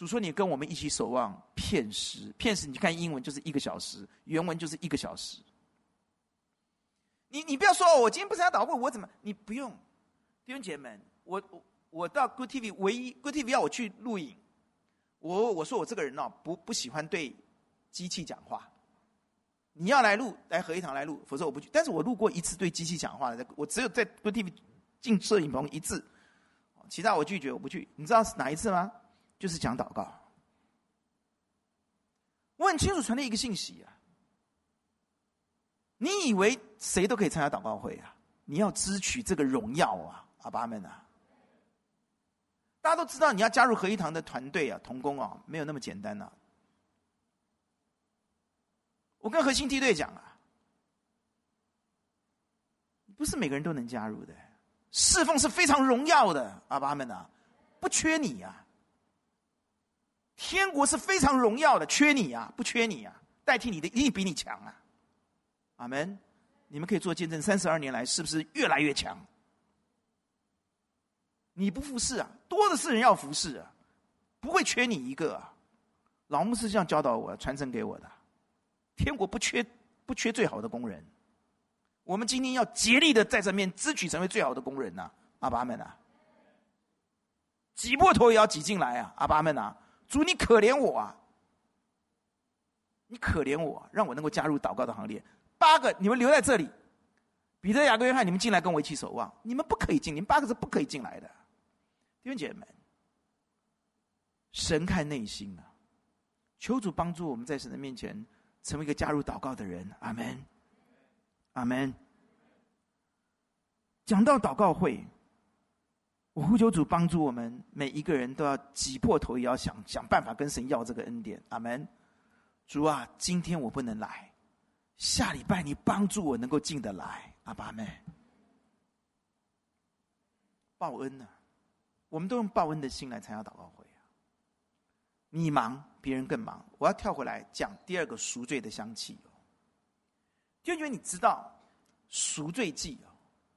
主说：“你跟我们一起守望片时，片时你看英文就是一个小时，原文就是一个小时。你你不要说，我今天不参加祷会，我怎么？你不用，弟兄姐妹们，我我我到 Good TV，唯一 Good TV 要我去录影，我我说我这个人哦，不不喜欢对机器讲话。你要来录，来合一堂来录，否则我不去。但是我录过一次对机器讲话的，我只有在 Good TV 进摄影棚一次，其他我拒绝，我不去。你知道是哪一次吗？”就是讲祷告，我很清楚传递一个信息啊。你以为谁都可以参加祷告会啊？你要支取这个荣耀啊，阿爸们啊！大家都知道，你要加入合一堂的团队啊，同工啊，没有那么简单啊。我跟核心梯队讲啊，不是每个人都能加入的。侍奉是非常荣耀的，阿爸们啊，不缺你呀。天国是非常荣耀的，缺你啊，不缺你啊，代替你的一定比你强啊，阿门！你们可以做见证，三十二年来是不是越来越强？你不服侍啊，多的是人要服侍啊，不会缺你一个啊。老牧师这样教导我，传承给我的。天国不缺不缺最好的工人，我们今天要竭力的在这面支取成为最好的工人呐，阿爸们啊，挤破头也要挤进来啊，阿爸们啊。主，你可怜我啊！你可怜我，让我能够加入祷告的行列。八个，你们留在这里。彼得、雅各、约翰，你们进来跟我一起守望。你们不可以进，你们八个是不可以进来的。弟兄姐妹，神看内心啊！求主帮助我们在神的面前成为一个加入祷告的人。阿门，阿门。讲到祷告会，我呼求主帮助我们每一个人都要挤破头也要想想办法跟神要这个恩典。阿门。主啊，今天我不能来，下礼拜你帮助我能够进得来。阿爸妹，报恩呢、啊？我们都用报恩的心来参加祷告会啊。你忙，别人更忙。我要跳回来讲第二个赎罪的香气哦。就因为你知道赎罪祭啊，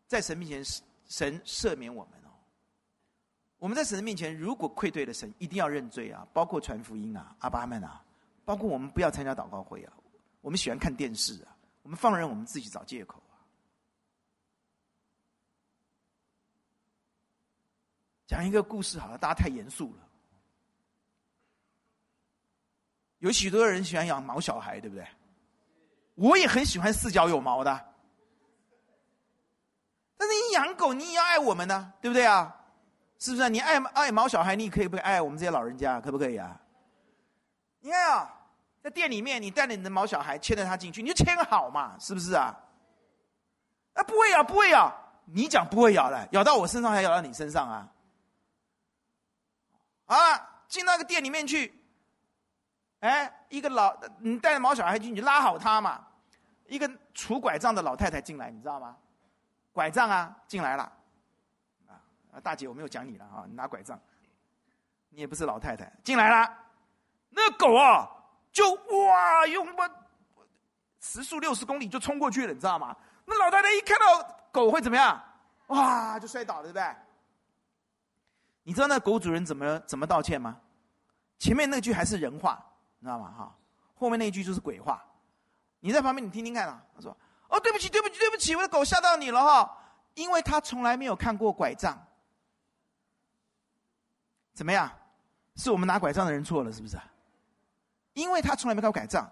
在神面前，神赦免我们。我们在神的面前，如果愧对了神，一定要认罪啊！包括传福音啊，阿爸们啊，包括我们不要参加祷告会啊，我们喜欢看电视啊，我们放任我们自己找借口啊。讲一个故事好了，大家太严肃了。有许多人喜欢养毛小孩，对不对？我也很喜欢四脚有毛的。但是你养狗，你也要爱我们呢，对不对啊？是不是啊？你爱爱毛小孩，你可以不可以爱我们这些老人家？可不可以啊？你看啊，在店里面，你带着你的毛小孩牵着他进去，你就牵好嘛，是不是啊？啊，不会咬，不会咬，你讲不会咬了，咬到我身上还咬到你身上啊？啊，进那个店里面去，哎，一个老你带着毛小孩进去，拉好他嘛。一个拄拐杖的老太太进来，你知道吗？拐杖啊，进来了。啊，大姐，我没有讲你了啊！你拿拐杖，你也不是老太太，进来了。那狗啊，就哇，用什么时速六十公里就冲过去了，你知道吗？那老太太一看到狗会怎么样？哇，就摔倒了，对不对？你知道那狗主人怎么怎么道歉吗？前面那句还是人话，你知道吗？哈，后面那句就是鬼话。你在旁边，你听听看啊。他说：“哦，对不起，对不起，对不起，我的狗吓到你了哈，因为他从来没有看过拐杖。”怎么样？是我们拿拐杖的人错了，是不是？因为他从来没看过拐杖。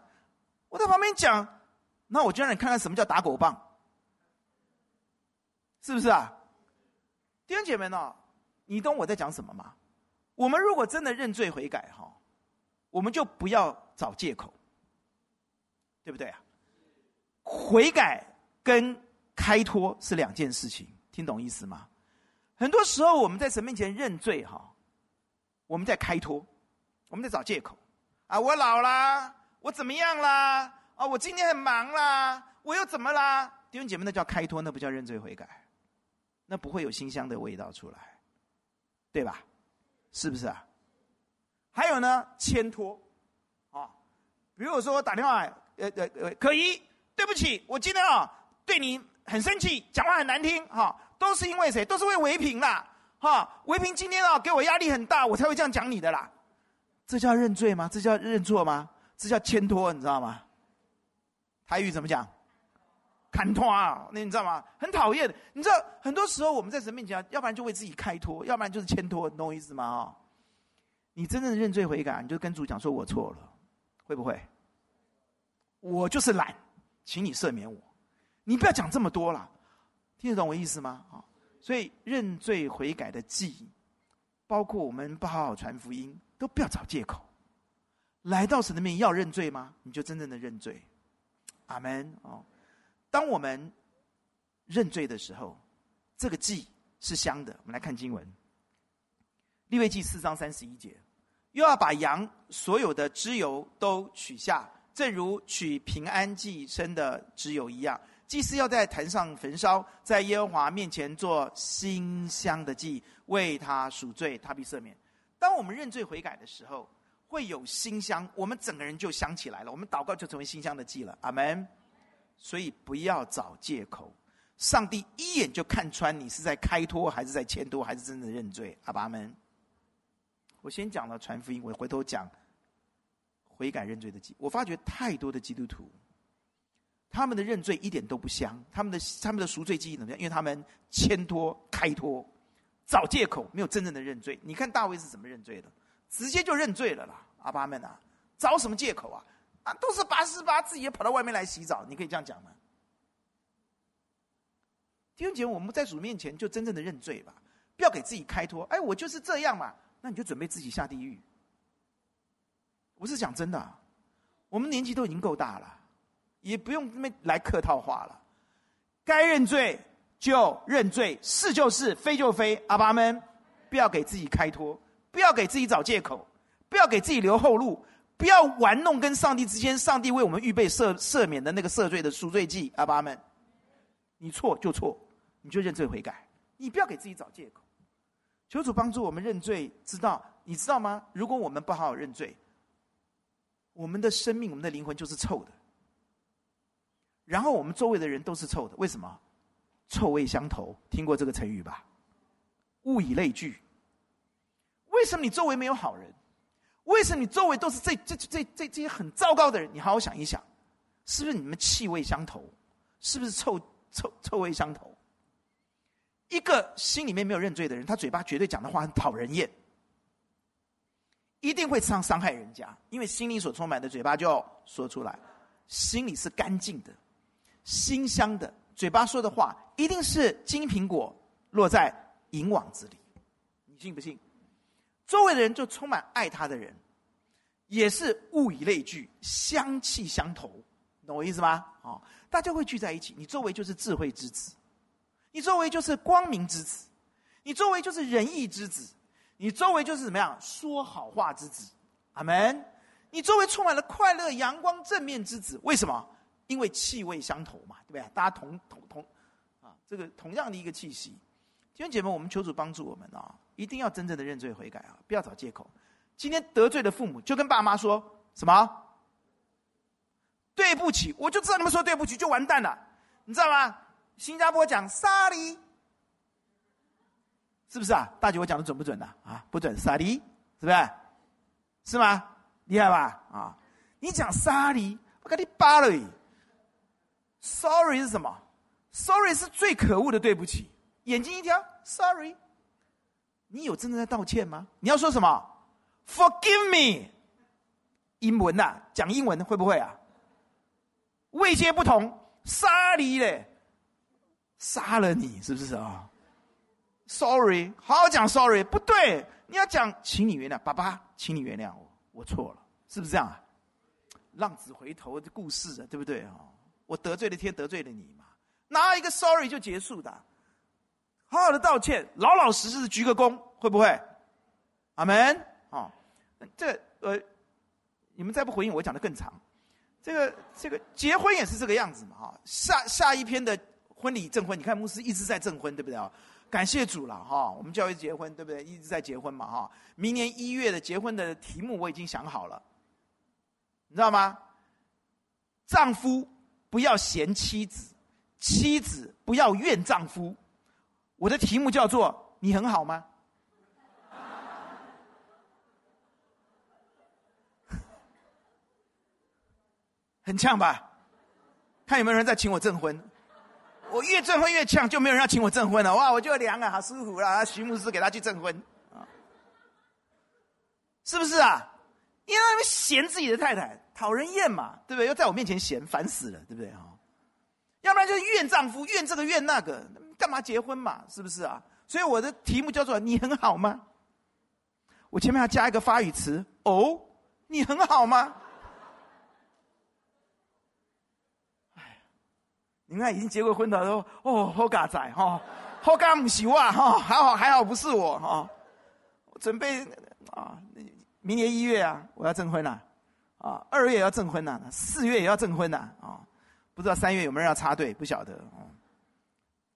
我在旁边讲，那我就让你看看什么叫打狗棒，是不是啊？弟兄姐妹呢？你懂我在讲什么吗？我们如果真的认罪悔改哈，我们就不要找借口，对不对啊？悔改跟开脱是两件事情，听懂意思吗？很多时候我们在神面前认罪哈。我们在开脱，我们在找借口，啊，我老啦，我怎么样啦？啊，我今天很忙啦，我又怎么啦？弟兄姐妹，那叫开脱，那不叫认罪悔改，那不会有馨香的味道出来，对吧？是不是啊？还有呢，牵拖，啊，比如说我打电话，呃呃呃，可怡，对不起，我今天啊对你很生气，讲话很难听，哈，都是因为谁？都是为维平啦。哈，唯平今天啊，给我压力很大，我才会这样讲你的啦。这叫认罪吗？这叫认错吗？这叫牵拖，你知道吗？台语怎么讲？砍拖啊，那你知道吗？很讨厌。你知道，很多时候我们在神面前，要不然就为自己开脱，要不然就是牵拖，你懂我意思吗？啊，你真正的认罪悔改，你就跟主讲说：“我错了。”会不会？我就是懒，请你赦免我。你不要讲这么多了，听得懂我意思吗？啊。所以认罪悔改的祭，包括我们不好好传福音，都不要找借口。来到神的面要认罪吗？你就真正的认罪。阿门哦。当我们认罪的时候，这个祭是香的。我们来看经文，利未记四章三十一节，又要把羊所有的脂油都取下，正如取平安祭生的脂油一样。祭司要在坛上焚烧，在耶和华面前做馨香的祭，为他赎罪，他必赦免。当我们认罪悔改的时候，会有馨香，我们整个人就香起来了。我们祷告就成为馨香的祭了。阿门。所以不要找借口，上帝一眼就看穿你是在开脱，还是在迁都，还是真的认罪。阿爸们，我先讲了传福音，我回头讲悔改认罪的祭。我发觉太多的基督徒。他们的认罪一点都不香，他们的他们的赎罪记忆怎么样？因为他们牵拖、开脱、找借口，没有真正的认罪。你看大卫是怎么认罪的？直接就认罪了啦！阿巴们啊，找什么借口啊？啊，都是八十八自己也跑到外面来洗澡，你可以这样讲吗？弟兄姐妹，我们在主面前就真正的认罪吧，不要给自己开脱。哎，我就是这样嘛，那你就准备自己下地狱。我是讲真的，我们年纪都已经够大了。也不用那么来客套话了，该认罪就认罪，是就是，非就非。阿爸们，不要给自己开脱，不要给自己找借口，不要给自己留后路，不要玩弄跟上帝之间，上帝为我们预备赦赦免的那个赦罪的赎罪祭。阿爸们，你错就错，你就认罪悔改，你不要给自己找借口。求主帮助我们认罪，知道你知道吗？如果我们不好好认罪，我们的生命、我们的灵魂就是臭的。然后我们周围的人都是臭的，为什么？臭味相投，听过这个成语吧？物以类聚。为什么你周围没有好人？为什么你周围都是这这这这这些很糟糕的人？你好好想一想，是不是你们气味相投？是不是臭臭臭味相投？一个心里面没有认罪的人，他嘴巴绝对讲的话很讨人厌，一定会伤伤害人家，因为心里所充满的，嘴巴就要说出来。心里是干净的。馨香的嘴巴说的话，一定是金苹果落在银网子里，你信不信？周围的人就充满爱他的人，也是物以类聚，香气相投，懂我意思吗？啊、哦，大家会聚在一起，你周围就是智慧之子，你周围就是光明之子，你周围就是仁义之子，你周围就是怎么样说好话之子，阿门。你周围充满了快乐、阳光、正面之子，为什么？因为气味相投嘛，对不对？大家同同同，啊，这个同样的一个气息。弟兄姐妹，我们求主帮助我们啊，一定要真正的认罪悔改啊，不要找借口。今天得罪了父母，就跟爸妈说什么？对不起，我就知道你们说对不起就完蛋了，你知道吗？新加坡讲 sorry，是不是啊？大姐，我讲的准不准的啊，不准，sorry，是不是？是吗？厉害吧？啊，你讲 sorry，我给你扒了。Sorry 是什么？Sorry 是最可恶的对不起。眼睛一挑，Sorry。你有真正在道歉吗？你要说什么？Forgive me。英文呐、啊，讲英文会不会啊？位阶不同，杀你嘞，杀了你是不是啊？Sorry，好好讲 Sorry，不对，你要讲，请你原谅，爸爸，请你原谅我，我错了，是不是这样啊？浪子回头的故事啊，对不对啊？我得罪了天，得罪了你嘛？拿一个 sorry 就结束的，好好的道歉，老老实实的鞠个躬，会不会？阿门。啊、哦，这呃，你们再不回应，我讲的更长。这个这个结婚也是这个样子嘛？哈，下下一篇的婚礼证婚，你看牧师一直在证婚，对不对啊？感谢主了哈，我们教会结婚，对不对？一直在结婚嘛哈。明年一月的结婚的题目我已经想好了，你知道吗？丈夫。不要嫌妻子，妻子不要怨丈夫。我的题目叫做“你很好吗？” 很呛吧？看有没有人在请我证婚。我越证婚越呛，就没有人要请我证婚了。哇，我就凉了，好舒服了。徐牧师给他去证婚，是不是啊？因为他们嫌自己的太太。讨人厌嘛，对不对？又在我面前嫌，烦死了，对不对啊？要不然就是怨丈夫，怨这个怨那个，干嘛结婚嘛？是不是啊？所以我的题目叫做“你很好吗？”我前面要加一个发语词哦，你很好吗？哎，你看已经结过婚的都哦，好嘎仔哈，好嘎不是我哈，还好还好不是我哈。准备啊，明年一月啊，我要证婚了。啊，二月要证婚呐，四月也要证婚呐，啊，不知道三月有没有人要插队，不晓得啊。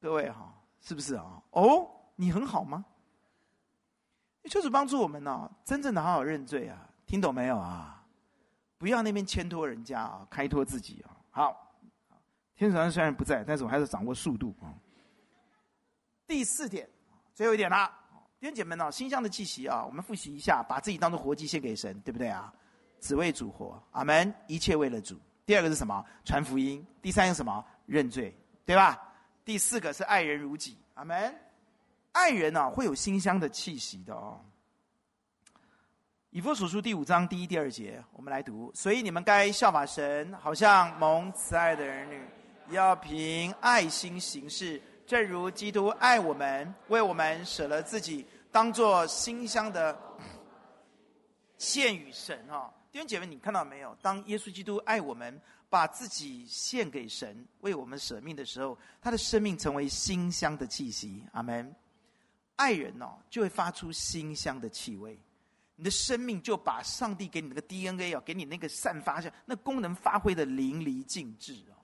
各位哈，是不是啊？哦，你很好吗？就是帮助我们呢，真正的好好认罪啊，听懂没有啊？不要那边牵拖人家啊，开脱自己啊。好，天使长虽然不在，但是我还是掌握速度啊。第四点，最后一点啦，弟兄姐妹们啊，馨香的气息啊，我们复习一下，把自己当做活祭献给神，对不对啊？只为主活，阿门！一切为了主。第二个是什么？传福音。第三个是什么？认罪，对吧？第四个是爱人如己，阿门。爱人呢、会有馨香的气息的哦。以弗所书第五章第一、第二节，我们来读。所以你们该效法神，好像蒙慈爱的儿女，要凭爱心行事，正如基督爱我们，为我们舍了自己，当作馨香的献与神哈。弟兄姐妹，你看到没有？当耶稣基督爱我们，把自己献给神，为我们舍命的时候，他的生命成为馨香的气息。阿门。爱人哦，就会发出馨香的气味。你的生命就把上帝给你那个 DNA 哦，给你那个散发下那功能发挥的淋漓尽致哦。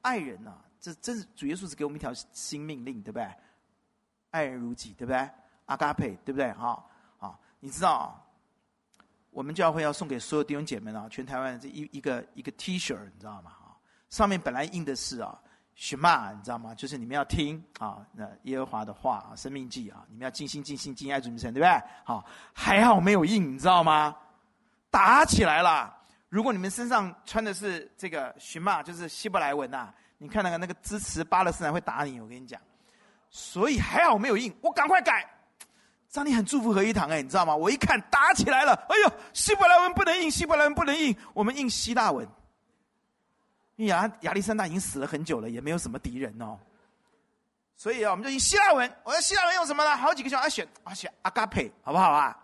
爱人呐、这这是主耶稣是给我们一条新命令，对不对？爱人如己，对不对？阿嘎佩，对不对？哈，啊，你知道？我们教会要送给所有弟兄姐妹啊，全台湾这一一个一个 T 恤，你知道吗？啊，上面本来印的是啊。什么？你知道吗？就是你们要听啊，那耶和华的话啊，生命记啊，你们要尽心尽心尽爱主你们神，对不对？好，还好没有印，你知道吗？打起来了。如果你们身上穿的是这个什么，就是希伯来文呐、啊，你看那个那个支持巴勒斯坦会打你，我跟你讲。所以还好没有印，我赶快改。上帝很祝福合一堂哎，你知道吗？我一看打起来了，哎呦，希伯来文不能印，希伯来文不能印，我们印希腊文。亚亚历山大已经死了很久了，也没有什么敌人哦。所以啊，我们就印希腊文。我说希腊文用什么呢？好几个选项，选啊选阿嘎佩，好不好啊？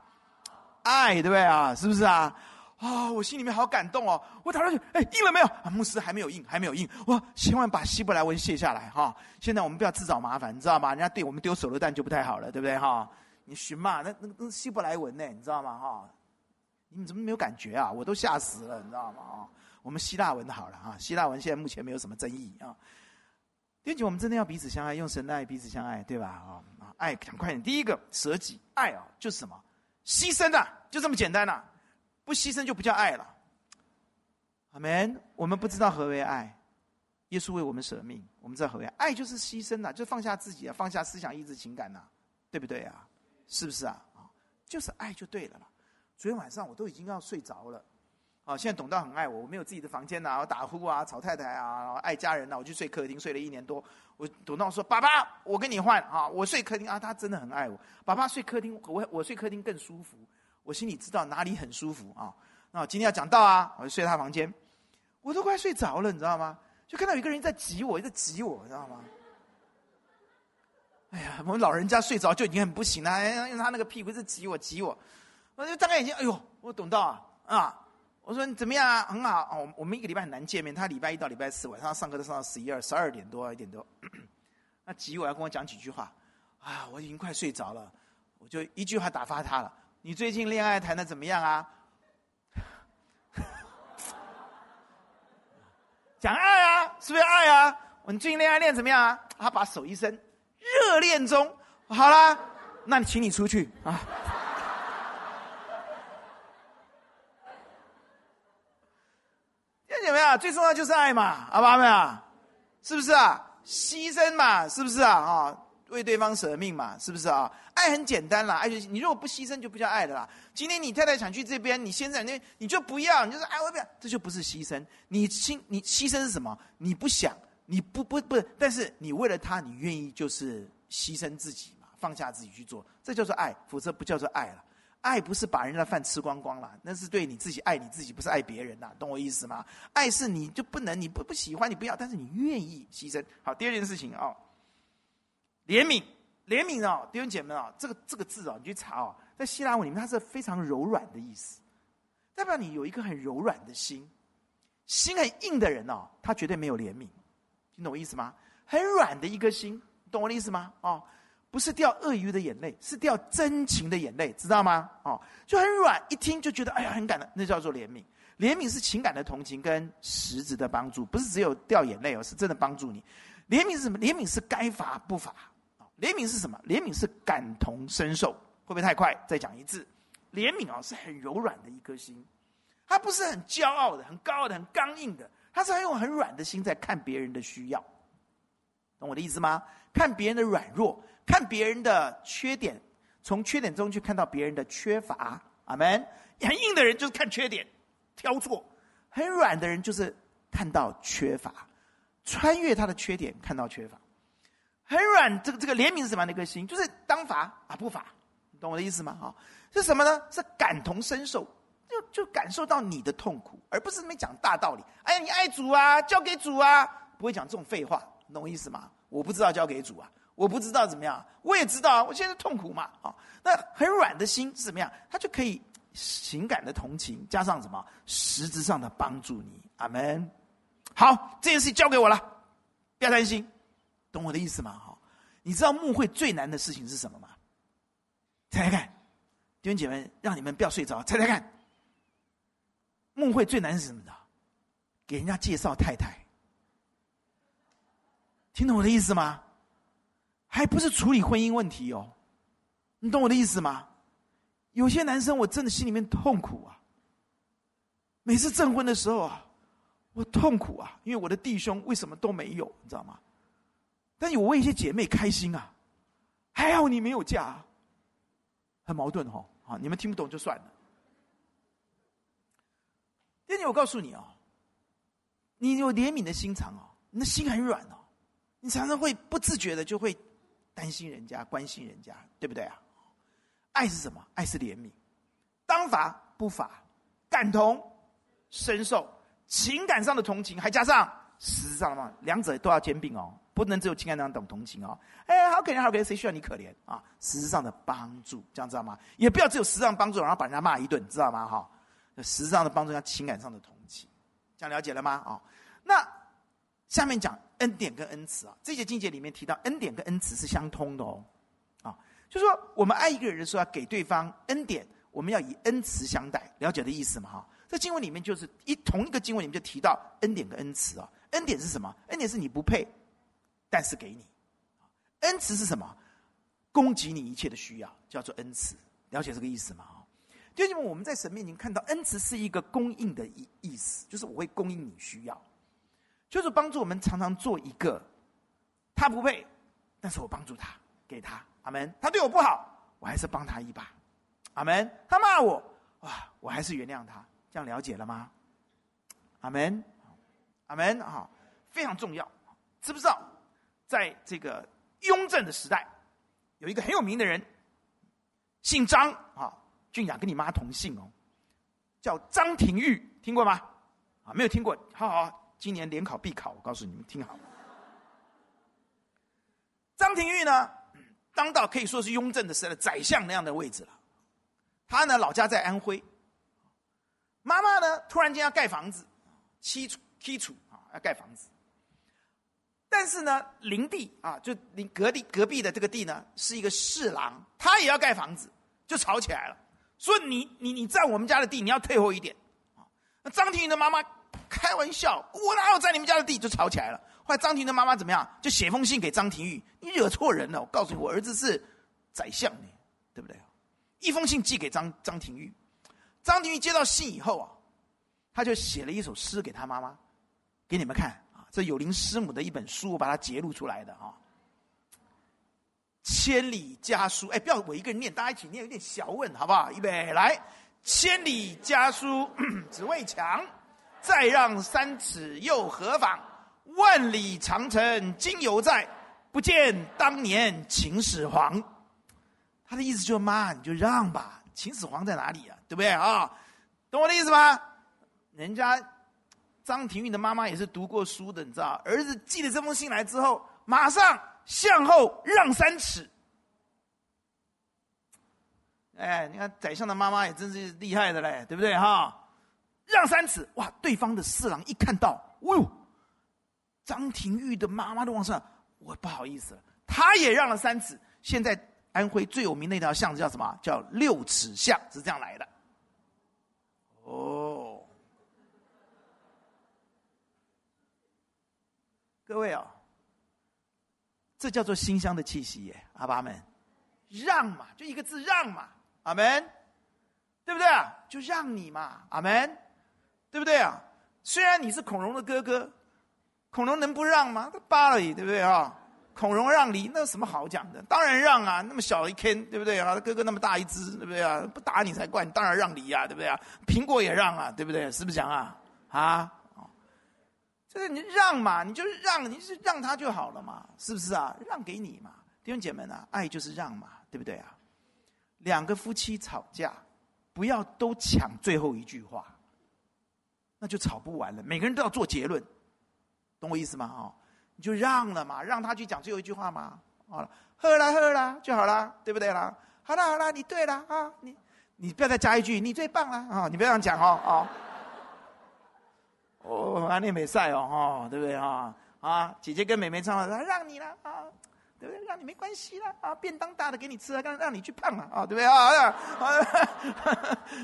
爱，对不对啊？是不是啊？啊、我心里面好感动哦。我打上去，哎，印了没有？牧师还没有印，还没有印。我千万把希伯来文卸下来哈。现在我们不要自找麻烦，你知道吗？人家对我们丢手榴弹就不太好了，对不对哈？你寻嘛，那那那希伯来文呢，你知道吗？哈，你怎么没有感觉啊？我都吓死了，你知道吗？啊。我们希腊文的好了啊，希腊文现在目前没有什么争议啊。第九，我们真的要彼此相爱，用神的爱彼此相爱，对吧？啊啊，爱赶快点。第一个舍己，爱啊，就是什么？牺牲的，就这么简单呐。不牺牲就不叫爱了。阿门。我们不知道何为爱，耶稣为我们舍命，我们知道何为爱。爱就是牺牲呐，就放下自己啊，放下思想、意志、情感呐，对不对啊？是不是啊？啊，就是爱就对了啦。昨天晚上我都已经要睡着了。啊，现在董道很爱我，我没有自己的房间呐，我打呼啊，吵太太啊，爱家人呐，我就睡客厅，睡了一年多。我董道说：“爸爸，我跟你换啊，我睡客厅啊。”他真的很爱我。爸爸睡客厅，我我睡客厅更舒服。我心里知道哪里很舒服啊。那我今天要讲道啊，我就睡他房间，我都快睡着了，你知道吗？就看到有一个人在挤我，在挤我，你知道吗？哎呀，我们老人家睡着就已经很不行了，哎用他那个屁股在挤我，挤我，我就睁开眼睛，哎呦，我懂道啊啊！我说你怎么样啊？很好哦。我们一个礼拜很难见面。他礼拜一到礼拜四晚上上课都上到十一二、十二点多一点多。那急我要跟我讲几句话，啊，我已经快睡着了。我就一句话打发他了。你最近恋爱谈的怎么样啊？讲爱啊，是不是爱啊？你最近恋爱恋怎么样啊？他把手一伸，热恋中。好啦，那你请你出去啊。听见没有？最重要就是爱嘛，好不好？没有？是不是啊？牺牲嘛，是不是啊？啊，为对方舍命嘛，是不是啊？爱很简单啦，爱就你如果不牺牲就不叫爱的啦。今天你太太想去这边，你先在那你就不要，你就说哎我不要，这就不是牺牲。你牺你牺牲是什么？你不想，你不不不，但是你为了他，你愿意就是牺牲自己嘛，放下自己去做，这叫做爱，否则不叫做爱了。爱不是把人家的饭吃光光了，那是对你自己爱你自己，不是爱别人呐，懂我意思吗？爱是你就不能，你不不喜欢，你不要，但是你愿意牺牲。好，第二件事情啊、哦，怜悯，怜悯哦，弟兄姐妹啊，这个这个字啊、哦，你去查哦，在希腊文里面它是非常柔软的意思，代表你有一个很柔软的心，心很硬的人哦，他绝对没有怜悯，听懂我意思吗？很软的一颗心，懂我的意思吗？哦。不是掉鳄鱼的眼泪，是掉真情的眼泪，知道吗？哦，就很软，一听就觉得哎呀很感动，那叫做怜悯。怜悯是情感的同情跟实质的帮助，不是只有掉眼泪哦，是真的帮助你。怜悯是什么？怜悯是该罚不罚。怜悯是什么？怜悯是感同身受，会不会太快？再讲一次，怜悯啊是很柔软的一颗心，他不是很骄傲的、很高傲的、很刚硬的，他是很用很软的心在看别人的需要，懂我的意思吗？看别人的软弱。看别人的缺点，从缺点中去看到别人的缺乏。阿门。很硬的人就是看缺点，挑错；很软的人就是看到缺乏，穿越他的缺点，看到缺乏。很软，这个这个怜悯是什么样的一个心？就是当罚啊不罚，你懂我的意思吗？啊，是什么呢？是感同身受，就就感受到你的痛苦，而不是那边讲大道理。哎呀，你爱主啊，交给主啊，不会讲这种废话，懂我意思吗？我不知道交给主啊。我不知道怎么样，我也知道啊，我现在痛苦嘛，啊，那很软的心是怎么样？他就可以情感的同情，加上什么实质上的帮助你，阿门。好，这件事交给我了，不要担心，懂我的意思吗？哈，你知道牧会最难的事情是什么吗？猜猜看，弟兄姐妹，让你们不要睡着，猜猜看，牧会最难是什么的？给人家介绍太太，听懂我的意思吗？还不是处理婚姻问题哦，你懂我的意思吗？有些男生我真的心里面痛苦啊，每次证婚的时候啊，我痛苦啊，因为我的弟兄为什么都没有，你知道吗？但我为一些姐妹开心啊，还好你没有嫁啊，很矛盾、哦，啊，你们听不懂就算了。弟兄，我告诉你哦，你有怜悯的心肠哦，你的心很软哦，你常常会不自觉的就会担心人家、关心人家，对不对啊？爱是什么？爱是怜悯，当罚不罚，感同身受，情感上的同情，还加上实质上的嘛，两者都要兼并哦。不能只有情感上等同情哦，哎，好可怜，好可怜，谁需要你可怜啊？实质上的帮助，这样知道吗？也不要只有实质上帮助，然后把人家骂一顿，知道吗？哈，实质上的帮助，加情感上的同情，这样了解了吗？啊，那下面讲恩典跟恩慈啊，这些经节里面提到恩典跟恩慈是相通的哦，啊，就是说我们爱一个人的时候要给对方恩典，我们要以恩慈相待，了解的意思吗？哈，这经文里面就是一同一个经文里面就提到恩典跟恩慈啊，恩典是什么？恩典是你不配。但是给你，恩慈是什么？供给你一切的需要，叫做恩慈。了解这个意思吗？就因为我们在神面前看到恩慈是一个供应的意意思，就是我会供应你需要，就是帮助我们常常做一个他不配，但是我帮助他，给他，阿门。他对我不好，我还是帮他一把，阿门。他骂我，哇，我还是原谅他，这样了解了吗？阿门，阿门，啊，非常重要，知不知道？在这个雍正的时代，有一个很有名的人，姓张啊，俊雅跟你妈同姓哦，叫张廷玉，听过吗？啊，没有听过，好好，今年联考必考，我告诉你们，听好。张廷玉呢，当到可以说是雍正的时代的宰相那样的位置了。他呢，老家在安徽。妈妈呢，突然间要盖房子，七剔除啊，要盖房子。但是呢，邻地啊，就邻隔壁隔壁的这个地呢，是一个侍郎，他也要盖房子，就吵起来了。说你你你占我们家的地，你要退后一点。啊，那张廷玉的妈妈开玩笑，我哪有占你们家的地？就吵起来了。后来张廷玉的妈妈怎么样？就写封信给张廷玉，你惹错人了。我告诉你，我儿子是宰相呢，对不对？一封信寄给张张廷玉，张廷玉接到信以后啊，他就写了一首诗给他妈妈，给你们看啊。这有灵师母的一本书，我把它截录出来的啊。千里家书，哎，不要我一个人念，大家一起念，有点小问，好不好？预备来，千里家书 只为墙，再让三尺又何妨？万里长城今犹在，不见当年秦始皇。他的意思就是妈，你就让吧，秦始皇在哪里啊？对不对啊？懂我的意思吗？人家。张廷玉的妈妈也是读过书的，你知道？儿子寄了这封信来之后，马上向后让三尺。哎，你看宰相的妈妈也真是厉害的嘞，对不对哈？让三尺，哇！对方的侍郎一看到，哦呦，张廷玉的妈妈都往上，我不好意思了，他也让了三尺。现在安徽最有名的那条巷子叫什么？叫六尺巷，是这样来的。哦。各位哦，这叫做馨香的气息耶，阿爸们，让嘛，就一个字让嘛，阿门，对不对啊？就让你嘛，阿门，对不对啊？虽然你是孔融的哥哥，孔融能不让吗？他罢了，对不对啊？孔融让梨，那有什么好讲的？当然让啊，那么小一坑，对不对啊？他哥哥那么大一只，对不对啊？不打你才怪，你当然让梨呀，对不对啊？苹果也让啊，对不对？是不是讲啊？啊？这个你让嘛，你就是让，你是让他就好了嘛，是不是啊？让给你嘛，弟兄姐妹啊，爱就是让嘛，对不对啊？两个夫妻吵架，不要都抢最后一句话，那就吵不完了。每个人都要做结论，懂我意思吗？哦，你就让了嘛，让他去讲最后一句话嘛。好了，喝了喝了就好了，对不对啦？好了好了，你对了啊，你你不要再加一句，你最棒了啊，你不要这样讲哦，哦。哦，阿念美赛哦，哈，对不对哈？啊，姐姐跟妹妹唱了，让你了啊，对不对？让你没关系了，啊，便当大的给你吃啊，让让你去胖了啊，对不对 啊？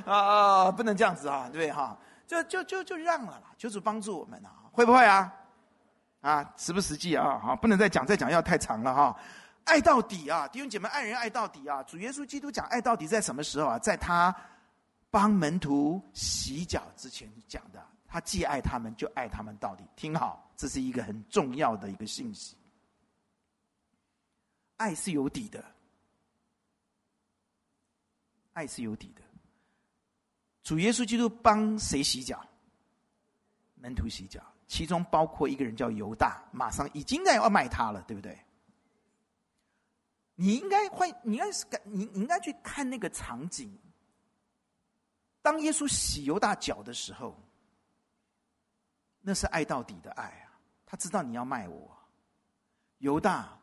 啊，不能这样子啊，对不对哈？就就就就让了啦，求主帮助我们啊，会不会啊？啊，实不实际啊？好，不能再讲，再讲要太长了哈。爱到底啊，弟兄姐妹，爱人爱到底啊！主耶稣基督讲爱到底在什么时候啊？在他帮门徒洗脚之前讲的。他既爱他们，就爱他们到底。听好，这是一个很重要的一个信息。爱是有底的，爱是有底的。主耶稣基督帮谁洗脚？门徒洗脚，其中包括一个人叫犹大，马上已经在要卖他了，对不对？你应该会，你应该是，你你应该去看那个场景。当耶稣洗犹大脚的时候，那是爱到底的爱啊！他知道你要卖我，犹大，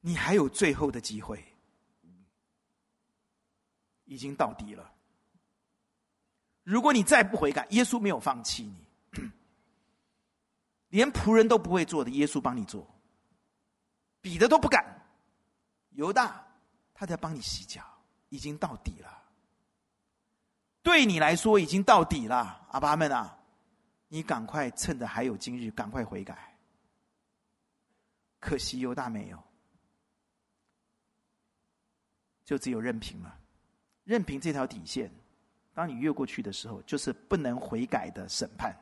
你还有最后的机会，已经到底了。如果你再不悔改，耶稣没有放弃你，连仆人都不会做的，耶稣帮你做。彼得都不敢，犹大他在帮你洗脚，已经到底了。对你来说已经到底了，阿爸们啊，你赶快趁着还有今日，赶快悔改。可惜犹大没有，就只有任凭了。任凭这条底线，当你越过去的时候，就是不能悔改的审判。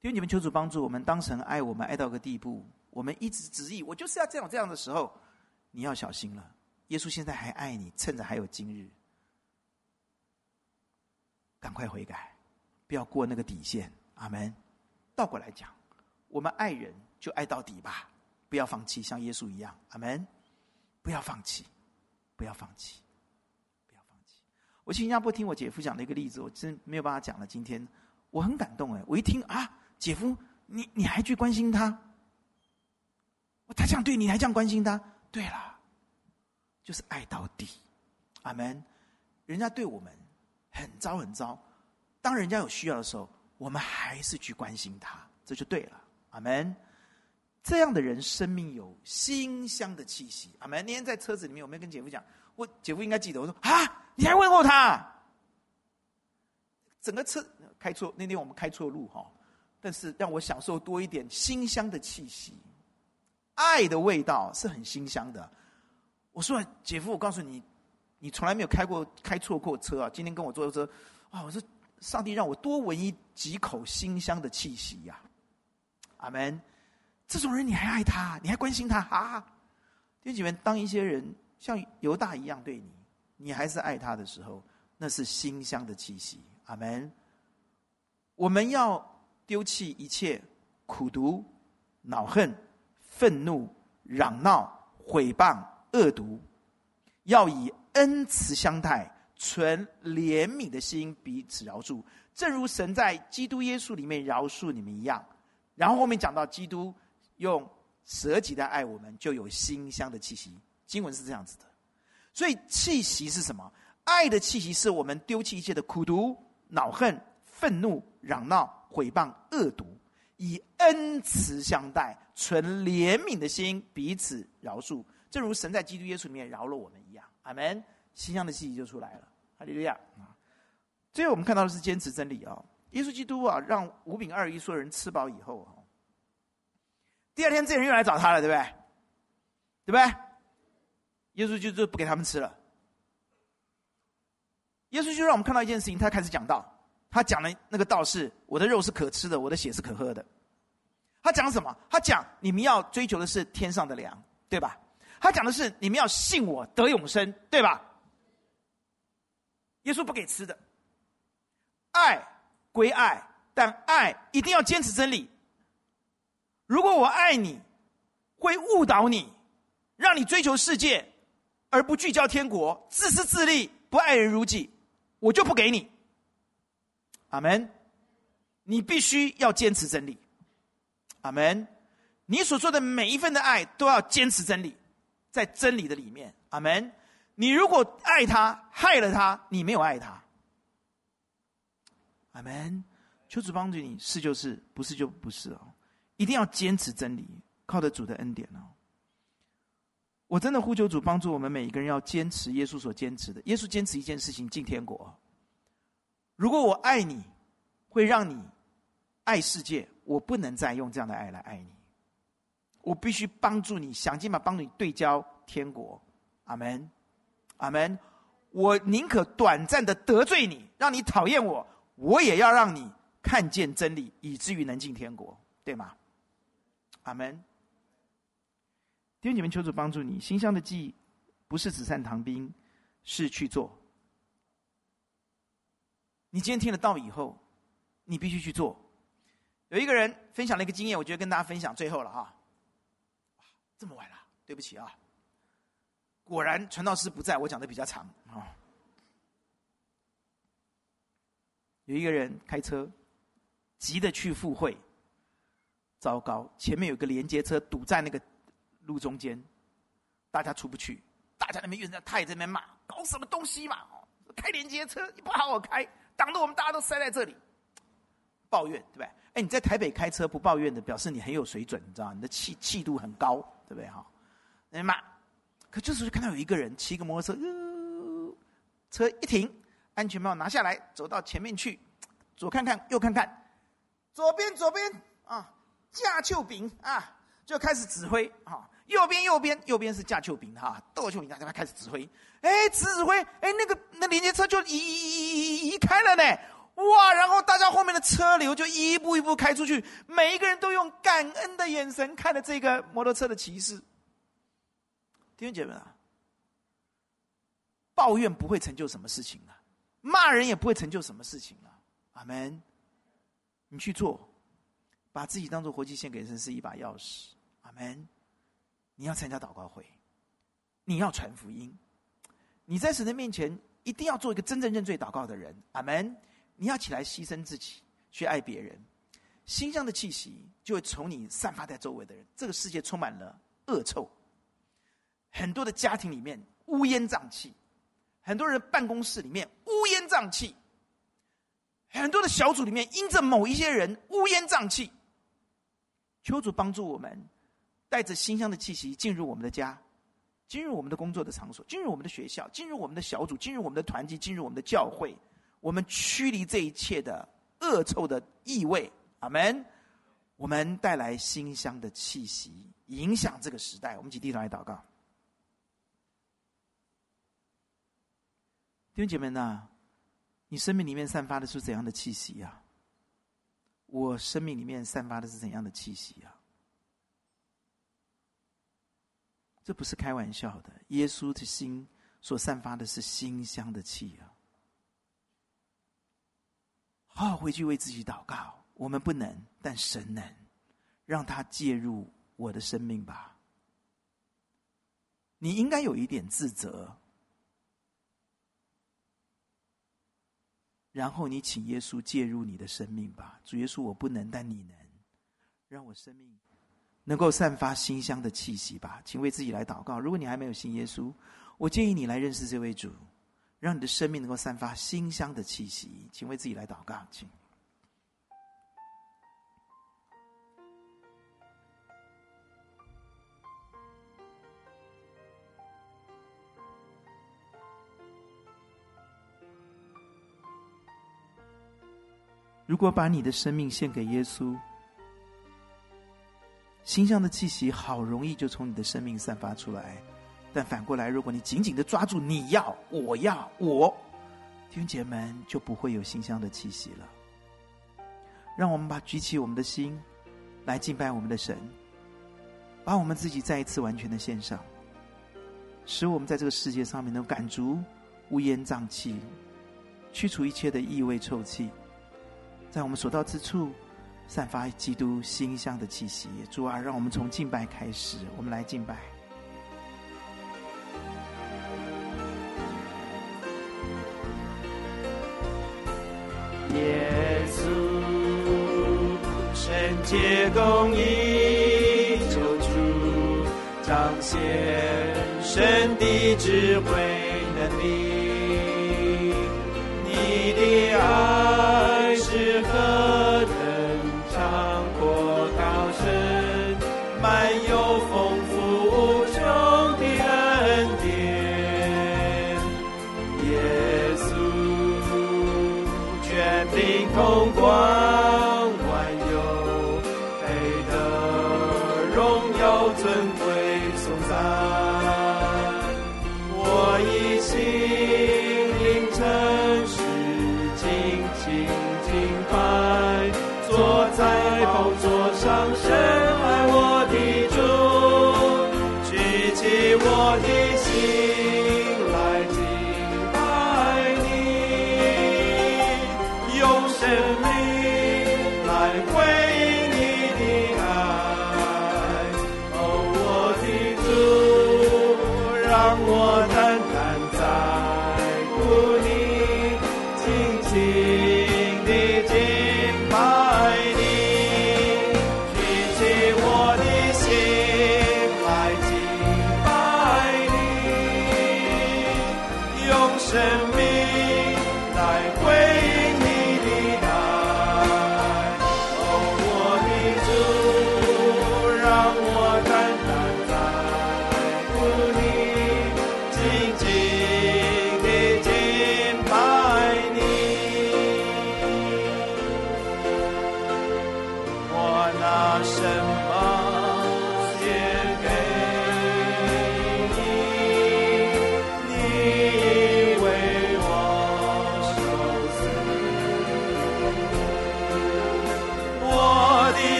因为你们求主帮助我们，当神爱我们爱到个地步，我们一直执意，我就是要这样这样的时候，你要小心了。耶稣现在还爱你，趁着还有今日，赶快悔改，要过那个底线。阿门。倒过来讲，我们爱人就爱到底吧，不要放弃，像耶稣一样。阿门。不要放弃，不要放弃，不要放弃。我去新加坡听我姐夫讲的一个例子，我真没有办法讲了。今天我很感动哎，我一听啊。姐夫，你你还去关心他？他这样对你，还这样关心他？对了，就是爱到底。阿门。人家对我们很糟很糟，当人家有需要的时候，我们还是去关心他，这就对了。阿门。这样的人生命有馨香的气息。阿门。那天在车子里面，我没有跟姐夫讲，我姐夫应该记得。我说啊，你还问候他？整个车开错，那天我们开错路哈。但是让我享受多一点馨香的气息，爱的味道是很馨香的。我说姐夫，我告诉你，你从来没有开过开错过车啊！今天跟我坐车，啊，我说上帝让我多闻一几口馨香的气息呀！阿门。这种人你还爱他，你还关心他啊？弟兄姐妹，当一些人像犹大一样对你，你还是爱他的时候，那是馨香的气息。阿门。我们要。丢弃一切苦毒、恼恨、愤怒、嚷闹、毁谤、恶毒，要以恩慈相待，存怜悯的心彼此饶恕，正如神在基督耶稣里面饶恕你们一样。然后后面讲到基督用舍己的爱我们，就有馨香的气息。经文是这样子的，所以气息是什么？爱的气息是我们丢弃一切的苦毒、恼恨、愤怒、嚷闹。毁谤恶毒，以恩慈相待，存怜悯的心，彼此饶恕，正如神在基督耶稣里面饶了我们一样。阿门。馨香的气息就出来了。哈利路亚啊！最后我们看到的是坚持真理啊。耶稣基督啊，让五饼二鱼所有人吃饱以后啊，第二天这人又来找他了，对不对？对不对？耶稣就就不给他们吃了。耶稣就让我们看到一件事情，他开始讲道。他讲的那个道是：我的肉是可吃的，我的血是可喝的。他讲什么？他讲你们要追求的是天上的粮，对吧？他讲的是你们要信我得永生，对吧？耶稣不给吃的，爱归爱，但爱一定要坚持真理。如果我爱你，会误导你，让你追求世界而不聚焦天国，自私自利，不爱人如己，我就不给你。阿门！你必须要坚持真理。阿门！你所做的每一份的爱都要坚持真理，在真理的里面。阿门！你如果爱他，害了他，你没有爱他。阿门！求主帮助你，是就是，不是就不是哦。一定要坚持真理，靠着主的恩典哦。我真的呼求主帮助我们每一个人，要坚持耶稣所坚持的。耶稣坚持一件事情，进天国。如果我爱你，会让你爱世界，我不能再用这样的爱来爱你。我必须帮助你，想尽办法帮你对焦天国。阿门，阿门。我宁可短暂的得罪你，让你讨厌我，我也要让你看见真理，以至于能进天国，对吗？阿门。弟兄姐妹，求主帮助你。心香的祭不是纸上谈兵，是去做。你今天听了道以后，你必须去做。有一个人分享了一个经验，我觉得跟大家分享最后了哈。这么晚了，对不起啊。果然传道师不在，我讲的比较长啊。有一个人开车，急着去赴会，糟糕，前面有个连接车堵在那个。路中间，大家出不去，大家那边有人他也在那边骂，搞什么东西嘛？开连接车你不好好开，挡得我们大家都塞在这里，抱怨对不对？哎，你在台北开车不抱怨的，表示你很有水准，你知道？你的气气度很高，对不对？哈，那骂，可这时候就看到有一个人骑个摩托车，呃，车一停，安全帽拿下来，走到前面去，左看看右看看，左边左边啊，架丘饼啊，就开始指挥啊。右边，右边，右边是架丘饼哈，斗丘饼，大家开始指挥，哎，指挥，哎，那个那连接车就移移移移开了呢，哇！然后大家后面的车流就一步一步开出去，每一个人都用感恩的眼神看着这个摩托车的骑士。弟兄姐妹啊，抱怨不会成就什么事情啊，骂人也不会成就什么事情啊。阿门。你去做，把自己当做活祭献给神是一把钥匙。阿门。你要参加祷告会，你要传福音，你在神的面前一定要做一个真正认罪祷告的人。阿门！你要起来牺牲自己，去爱别人，馨香的气息就会从你散发在周围的人。这个世界充满了恶臭，很多的家庭里面乌烟瘴气，很多人办公室里面乌烟瘴气，很多的小组里面因着某一些人乌烟瘴气。求主帮助我们。带着馨香的气息进入我们的家，进入我们的工作的场所，进入我们的学校，进入我们的小组，进入我们的团体，进入我们的教会。我们驱离这一切的恶臭的异味，阿门。我们带来馨香的气息，影响这个时代。我们一起低头来祷告。弟兄姐妹呐，你生命里面散发的是怎样的气息呀？我生命里面散发的是怎样的气息呀？这不是开玩笑的，耶稣的心所散发的是馨香的气啊！好好回去为自己祷告。我们不能，但神能，让他介入我的生命吧。你应该有一点自责，然后你请耶稣介入你的生命吧。主耶稣，我不能，但你能，让我生命。能够散发馨香的气息吧，请为自己来祷告。如果你还没有信耶稣，我建议你来认识这位主，让你的生命能够散发馨香的气息。请为自己来祷告，请。如果把你的生命献给耶稣。馨香的气息好容易就从你的生命散发出来，但反过来，如果你紧紧的抓住你要、我要、我，弟兄姐妹们就不会有馨香的气息了。让我们把举起我们的心来敬拜我们的神，把我们自己再一次完全的献上，使我们在这个世界上面能赶逐乌烟瘴气，驱除一切的异味臭气，在我们所到之处。散发基督馨香的气息，主啊，让我们从敬拜开始，我们来敬拜。耶稣，圣洁公义救主，彰显神的智慧能力，你的爱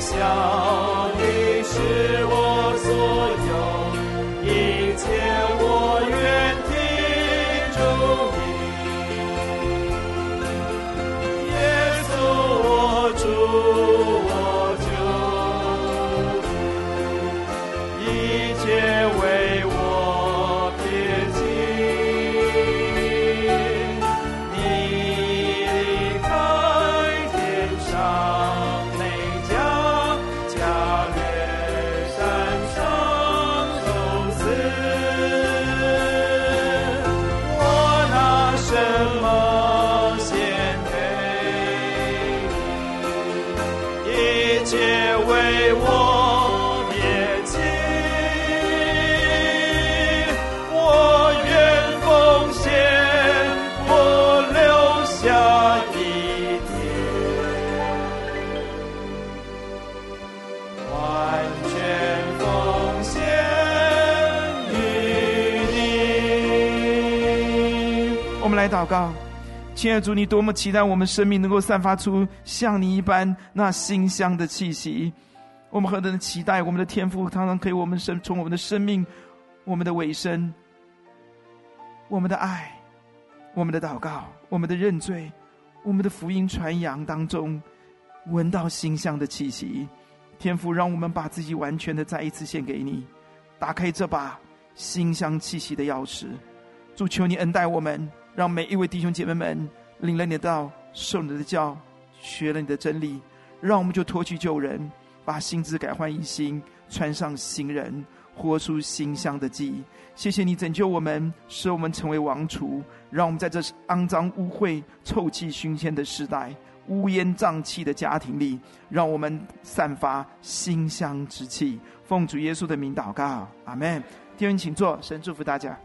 笑的是我来祷告，亲爱的主，你多么期待我们生命能够散发出像你一般那馨香的气息。我们何等的期待，我们的天赋常常可以我们生从我们的生命、我们的尾声、我们的爱、我们的祷告、我们的认罪、我们的福音传扬当中，闻到馨香的气息。天赋，让我们把自己完全的再一次献给你，打开这把馨香气息的钥匙。主，求你恩待我们。让每一位弟兄姐妹们领了你的道，受你的教，学了你的真理，让我们就脱去旧人，把心志改换一新，穿上新人，活出馨香的记忆。谢谢你拯救我们，使我们成为王储，让我们在这肮脏污秽、臭气熏天的时代、乌烟瘴气的家庭里，让我们散发馨香之气。奉主耶稣的名祷告，阿门。弟兄请坐，神祝福大家。